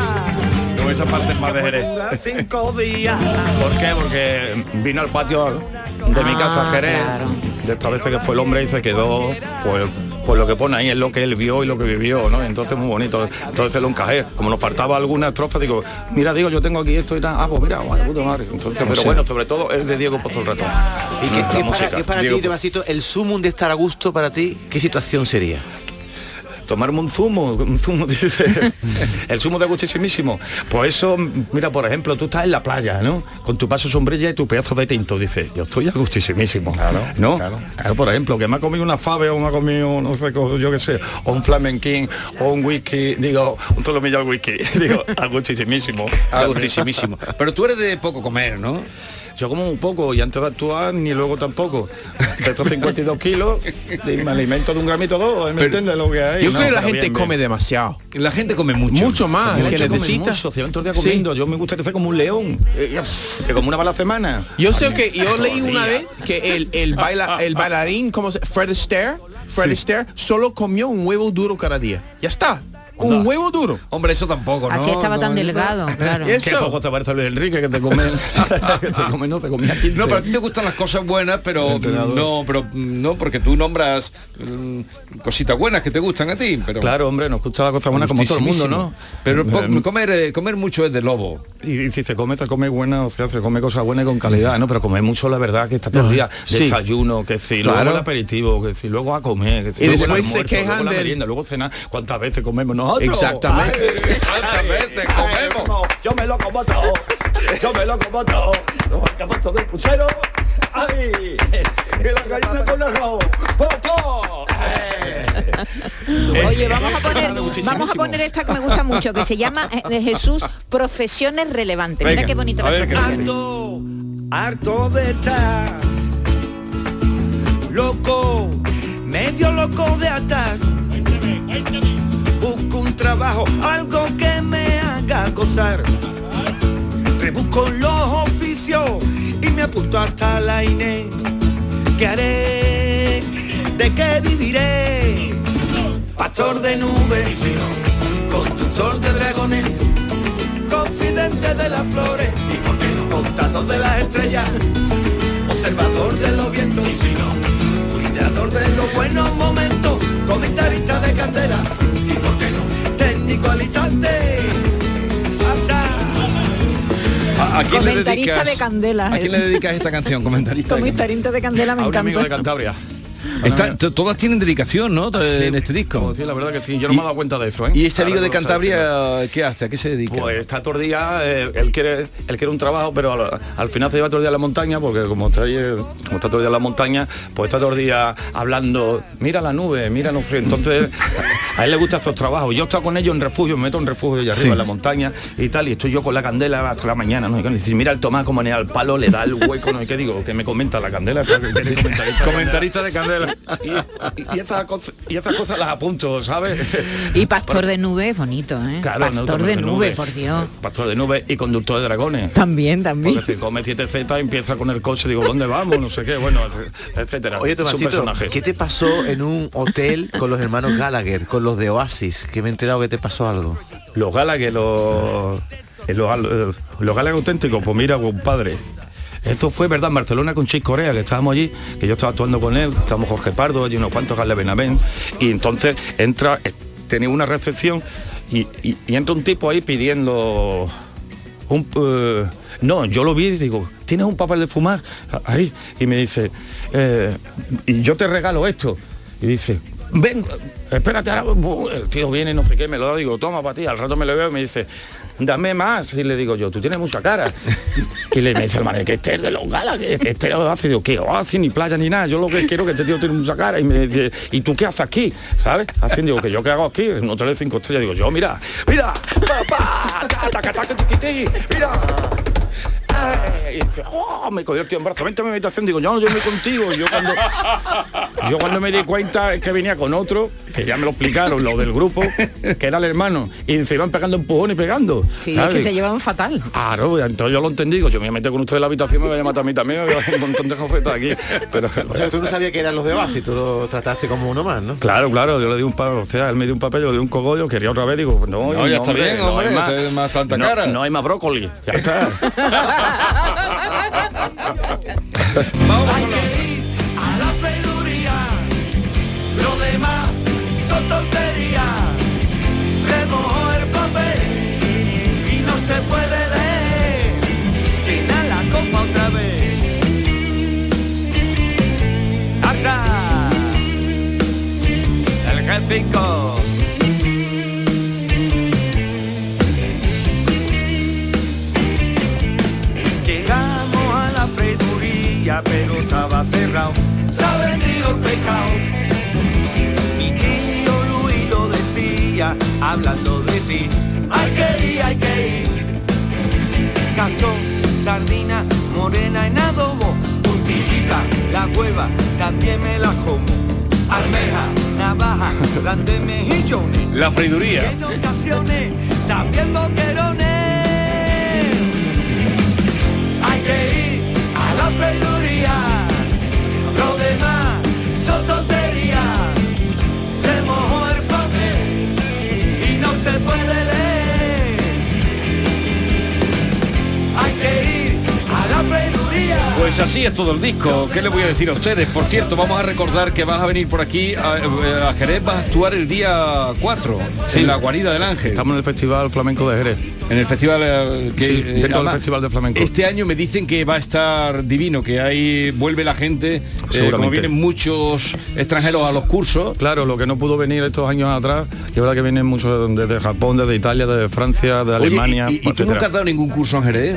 Esa parte más de Jerez. Dura cinco días. ¿Por qué? Porque vino al patio de mi casa Ah, Jerez, claro. de esta vez que fue el hombre y se quedó, pues, pues lo que pone ahí es lo que él vio y lo que vivió, ¿no? Entonces muy bonito. Entonces lo encajé. Como nos faltaba alguna estrofa, digo, mira, digo, yo tengo aquí esto y tal. Ah, pues mira, guay, puta madre. Entonces, pero sea- bueno, sobre todo es de Diego Pozo el Ratón. ¿Y qué, La qué para, qué ti, Tomasito, el sumum de estar a gusto para ti, qué situación sería? Tomarme un zumo, un zumo, dice, el zumo de gustísimísimo. Pues eso, mira, por ejemplo, tú estás en la playa, ¿no? Con tu paso sombrilla y tu pedazo de tinto, dice, yo estoy a gustísimísimo, ¿no? Claro, por ejemplo, que me ha comido una fave o me ha comido, no sé, yo qué sé, o un flamenquín, o un whisky, digo, un solomillo al whisky, digo, a gustísimísimo. Ah, gustísimísimo. Pero tú eres de poco comer, ¿no? Yo como un poco y antes de actuar ni luego tampoco. Peso 52 kilos y me alimento de un gramito o dos, ¿me entiendes lo que hay? Yo No, creo que la gente bien, bien. come demasiado. La gente come mucho. Mucho más Mucho que necesita. mucho, se todo el día comiendo. Yo me gustaría ser como un león, que como una bala a la semana. Yo sé que yo leí una vez que el, el, baila, el bailarín, como se Fred Astaire, Fred Astaire, solo comió un huevo duro cada día. Ya está. Un huevo duro. Hombre, eso tampoco, ¿no? Así estaba tan No, delgado, claro. Qué poco te parece Luis Enrique que te come, que te come, no te comía 15. No, pero a ti te gustan las cosas buenas, pero no, pero no, porque tú nombras mm, cositas buenas que te gustan a ti, pero Claro, hombre, nos gusta la cosa buena como todo el mundo, ¿no? Pero Eh, comer, eh, comer mucho es de lobo. Y, y si se come, se come buena, o sea, se come cosas buenas y con calidad, ¿no? Pero comer mucho, la verdad, que está todo el día Sí. desayuno, que si Claro. luego el aperitivo, que si luego a comer, que si Y luego el después se almuerzo, luego quejan la del- merienda, luego cenar. ¿Cuántas veces comemos nosotros? Exactamente. Ay, ¿Cuántas veces comemos? Yo me lo como todo. Yo me lo como todo. Los alcapartos del puchero. ¡Ay! Y la gallina con arroz. ¡Popo! Oye, vamos a poner, vamos a poner esta que me gusta mucho, que se llama eh, de Jesús Profesiones Relevantes. Mira qué bonita a la. Harto, harto de estar loco, medio loco de atar. Trabajo, algo que me haga gozar. Rebusco los oficios y me apunto hasta la INE. ¿Qué haré? ¿De qué viviré? Pastor de nubes, constructor de dragones, confidente de las flores y por qué no contador de las estrellas, observador de los vientos y si no, cuidador de los buenos momentos, comentarista de candela al instante. ¿A, a quién le Comentarista dedicas, de candela, ¿A quién le eh. dedicas esta canción? Comentarista. de candela. Comentarista de Candela me A un amigo de encanta. Cantabria. Está- todas tienen dedicación, ¿no? Sí, en este disco. Sí, la verdad que sí. Yo no me he dado cuenta de eso, ¿eh? ¿Y este amigo de. Cantabria qué hace? ¿A qué se dedica? Pues está todo el día, eh, él quiere él quiere un trabajo, pero al, al final se lleva todo el día a la montaña, porque como está, ahí, eh, como está todo el día en la montaña, pues está todo el día hablando, mira la nube, mira no sé, entonces a él le gusta esos trabajos. Yo he estado con ellos en refugio, me meto en refugio allá arriba Sí. en la montaña y tal, y estoy yo con la candela hasta la mañana, ¿no? Y dice, mira el tomás como al palo, le da el hueco, ¿no? ¿Y qué digo? Que me comenta la candela. que- que- que- comentarista, Comentarista de Candela. Y, y- y esas cosas, y esas cosas las apunto, ¿sabes? Y Pastor de Nube es bonito, ¿eh? Claro, Pastor de de Nube, Nube. por Dios. Pastor de nube y conductor de dragones. También, también. Porque si come 7Z empieza con el coche, digo, ¿dónde vamos? No sé qué, bueno, etcétera. Oye, Tomasito, personaje. ¿qué te pasó en un hotel con los hermanos Gallagher, con los de Oasis? Que me he enterado que te pasó algo. Los Gallagher, los, eh, los, eh, los Gallagher auténticos, pues mira, compadre. Esto fue verdad en Barcelona con Chis Corea, que estábamos allí, que yo estaba actuando con él, estábamos Jorge Pardo, allí unos cuantos, Carles Benavent, y entonces entra, eh, tenía una recepción y, y- entra un tipo ahí pidiendo un... eh, no, yo lo vi y digo, ¿tienes un papel de fumar? Ahí. Y me dice, eh, y yo te regalo esto. Y dice, ven, espérate, ahora, bu- el tío viene, no sé qué, me lo da, digo, toma para ti, al rato me lo veo y me dice, dame más. Y le digo yo, tú tienes mucha cara. Y le dice el man, que este es de los galas, que, este hace, digo, ¿qué hace? Ni playa ni nada, yo lo que quiero es que este tío tiene mucha cara. Y me dice, ¿y tú qué haces aquí? ¿Sabes? Haciendo, digo, que yo qué hago aquí, en un hotel de cinco estrellas, digo, yo, mira, mira, papá, ta, ta, ta, ta, tiquití, mira. Ay, Y dice, oh, me cogió el tío en brazo, vente a mi habitación, digo, yo no, yo voy contigo. Y yo cuando, yo cuando me di cuenta es que venía con otro, que ya me lo explicaron, lo del grupo, que era el hermano, y se iban pegando empujón y pegando. Sí, es que se llevaban fatal. Claro, entonces yo lo entendí, digo, yo me voy a meter con usted en la habitación, me voy a matar a mí también, me voy a dar un montón de jofetas aquí. Pero, O sea, tú no sabías que eran los de Oasis, tú lo trataste como uno más, ¿no? Claro, claro, yo le di un papel, o sea, él me dio un papel, yo le di un cogollo, quería otra vez, digo, no, No, ya está hombre, bien, no hombre, hay más, usted es más tanta no, cara. no hay más brócoli, ya está. a la peluría. Lo demás son tonterías. Se mojó el papel y no se puede leer. Llena la copa otra vez. ¡Allá! El G5. Pero estaba cerrado. Se ha vendido el pescado. Mi tío Luis lo decía, hablando de ti. Hay que ir, hay que ir. Cazón, sardina, morena en adobo. Puntillita, la hueva, también me la como. Almeja, navaja, grande mejillones. La freiduría. En ocasiones, también boquerones. A Gaudena problema Pues así es todo el disco. ¿Qué le voy a decir a ustedes? Por cierto, vamos a recordar que vas a venir por aquí a, a Jerez, vas a actuar el día 4 en la guarida del Ángel. Estamos en el Festival Flamenco de Jerez. En el festival eh, que Sí, eh, además, Festival de Flamenco. Este año me dicen que va a estar divino, que ahí vuelve la gente, eh, como vienen muchos extranjeros a los cursos. Claro, lo que no pudo venir estos años atrás, y verdad que vienen muchos desde Japón, desde Italia, desde Francia, de Oye, Alemania. ¿y, y- y tú nunca has dado ningún curso en Jerez?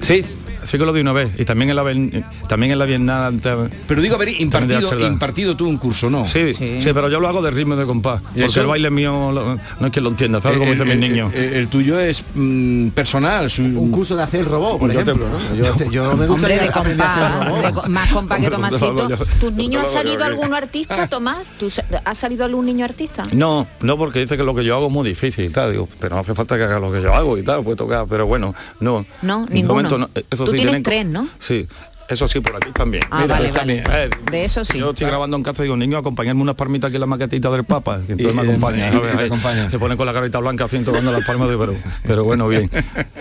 Sí, sí que lo di una vez. Y también en la Bien- también en la Bienal. Pero digo, de impartido, impartido tú un curso, ¿no? Sí, sí, pero yo lo hago de ritmo de compás. ¿Y Porque eso? el baile mío lo- no es que lo entienda, ¿sabes? Como El- dicen el- mis niños. El, el tuyo es mm, personal. Un curso de hacer el robot, por Yo te- ejemplo, ¿no? Yo, yo me Hombre, gustaría de a compás, robot. de co- más compás que Hombre, Tomasito. te. ¿Tus Te niños ha salido algún artista, Tomás? ¿Tú ¿Ha salido algún niño artista? No, no porque dice que lo que yo hago es muy difícil y tal, digo, pero no hace falta que haga lo que yo hago y tal, puede tocar, pero bueno, no. No, De ninguno. momento no, eso Tú sí, tienes tres, ¿no? Sí, eso sí, por aquí también. Ah, vale, vale. Eh, De eso sí. Yo estoy grabando en casa y digo, niño, acompañarme unas palmitas aquí en la maquetita del Papa. Entonces Y, me eh, acompañan. Se ponen con la carita blanca así tocando las palmas, digo, pero, pero bueno, bien.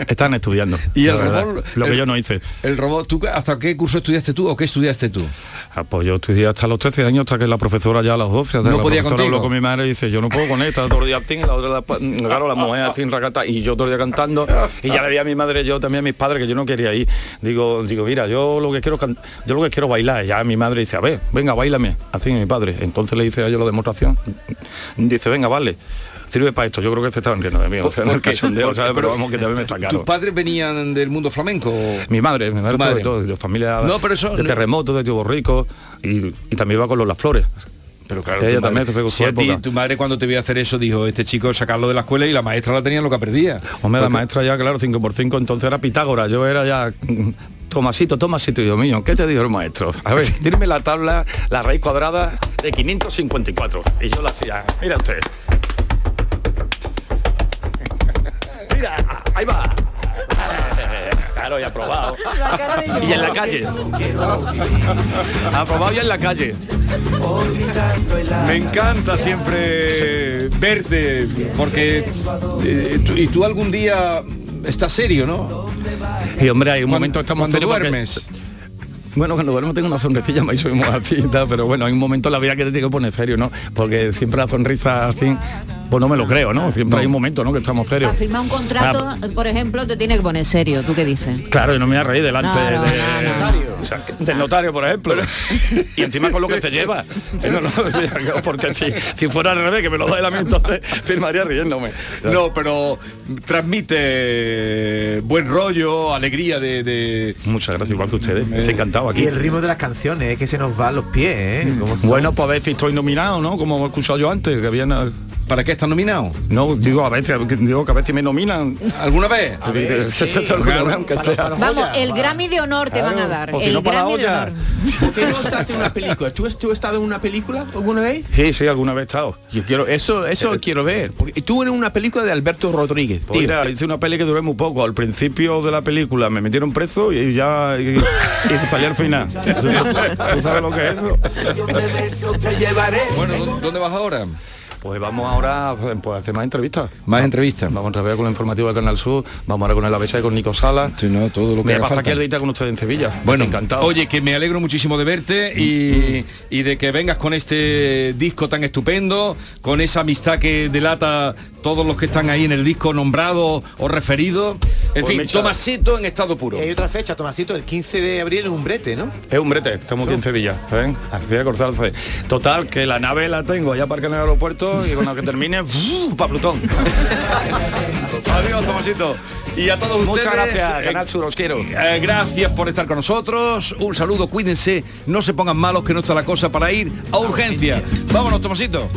Están estudiando. Y el verdad, robot, Lo que el- yo no hice. El robot, ¿tú hasta qué curso estudiaste tú o qué estudiaste tú? Ah, pues yo estudié hasta los 13 años, hasta que la profesora ya a los 12, hasta No que la podía profesora contigo. habló con mi madre y dice, yo no puedo con esta, todo el día así, la otra, la, claro, la mujer así racata, y yo todo el día cantando, y ya le di a mi madre, yo también a mis padres, que yo no quería ir. Digo, digo, mira, yo lo que quiero yo lo que quiero bailar, ya mi madre dice, a ver, venga, bailame, así mi padre. Entonces le hice a yo la demostración. Dice, venga, vale. Sirve para esto, yo creo que se estaban riendo de mí, o sea, no cachondeo, ¿sabes? pero vamos que también me sacaron. ¿Tus padres venían del mundo flamenco? Mi madre, mi madre, madre. de todo, de familia No, pero eso- de terremoto, de tío Borrico, y, y también iba con los Las Flores. Pero claro, ella tu madre- también pegó si a ti, tu madre cuando te vio hacer eso dijo, este chico sacarlo de la escuela y la maestra la tenía lo que perdía. Hombre, la Porque- maestra ya, claro, 5 por 5 entonces era Pitágoras, yo era ya Tomasito, Tomasito, Dios mío, ¿qué te dijo el maestro? A ver, dime la tabla, la raíz cuadrada de 554. Y yo la hacía, mira usted. Mira, ahí va. Claro, y aprobado. Y en la calle. Aprobado ya en la calle. Me encanta siempre verte, porque... eh, y tú algún día estás serio, ¿no? Y hombre, hay un momento estamos cuando porque- duermes. Bueno, cuando duermo tengo una sonrisilla más y soy tal, pero bueno, hay un momento en la vida que te tiene que poner serio, ¿no? Porque siempre la sonrisa así, pues no me lo creo, ¿no? Siempre hay un momento, ¿no? Que estamos serios. Para firmar un contrato, Ah, por ejemplo, te tiene que poner serio. ¿Tú qué dices? Claro, y no me voy a reír delante No, no, de- o sea, del notario, por ejemplo. y encima con lo que se lleva. No, no, porque si, si fuera al revés, que me lo da él a mí, entonces firmaría riéndome. No, pero transmite buen rollo, alegría de... de- Muchas gracias, igual que ustedes. Estoy encantado aquí. Y el ritmo de las canciones, es que se nos va a los pies, ¿eh? Bueno, pues a ver si estoy nominado, ¿no? Como he escuchado yo antes, que habían... ¿Para qué estás nominado? No, digo a veces, digo que a veces me nominan. ¿Alguna vez? Ver. Vamos, el Grammy de honor te van a dar. si El no, para la Grammy de olla. honor. ¿Por qué no estás en una película? ¿Tú, has- tú has estado en una película alguna vez? Sí, sí, alguna vez he estado. Yo quiero, eso, eso Eh, quiero ver. Porque tú en una película de Alberto Rodríguez. Pues tío. mira, hice una peli que duré muy poco. Al principio de la película me metieron preso y ya y, y salí al final. ¿Tú sabes lo que es eso? Bueno, ¿dó- ¿dónde vas ahora? Pues vamos ahora a hacer- pues, a hacer más entrevistas. Más entrevistas. Vamos otra vez con el informativo de Canal Sur, vamos ahora con el ABC y con Nico Sala. Sí, no, todo lo que Me pasa aquí el día con ustedes en Sevilla. Bueno, encantado. Oye, que me alegro muchísimo de verte y, y de que vengas con este disco tan estupendo, con esa amistad que delata todos los que están ahí en el disco nombrados o referidos. En Pues fin, Tomasito en estado puro. Y hay otra fecha, Tomasito, el 15 de abril es un brete, ¿no? Es un brete, estamos aquí en Sevilla, ¿eh? Así de. Total, que la nave la tengo ya para en el aeropuerto y con la que termine, para Plutón. Adiós, Tomasito. Y a todos Muchas ustedes. gracias, eh, Canal Sur, os quiero. eh, gracias por estar con nosotros. Un saludo, cuídense, no se pongan malos que no está la cosa para ir a urgencia. Vámonos, Tomasito.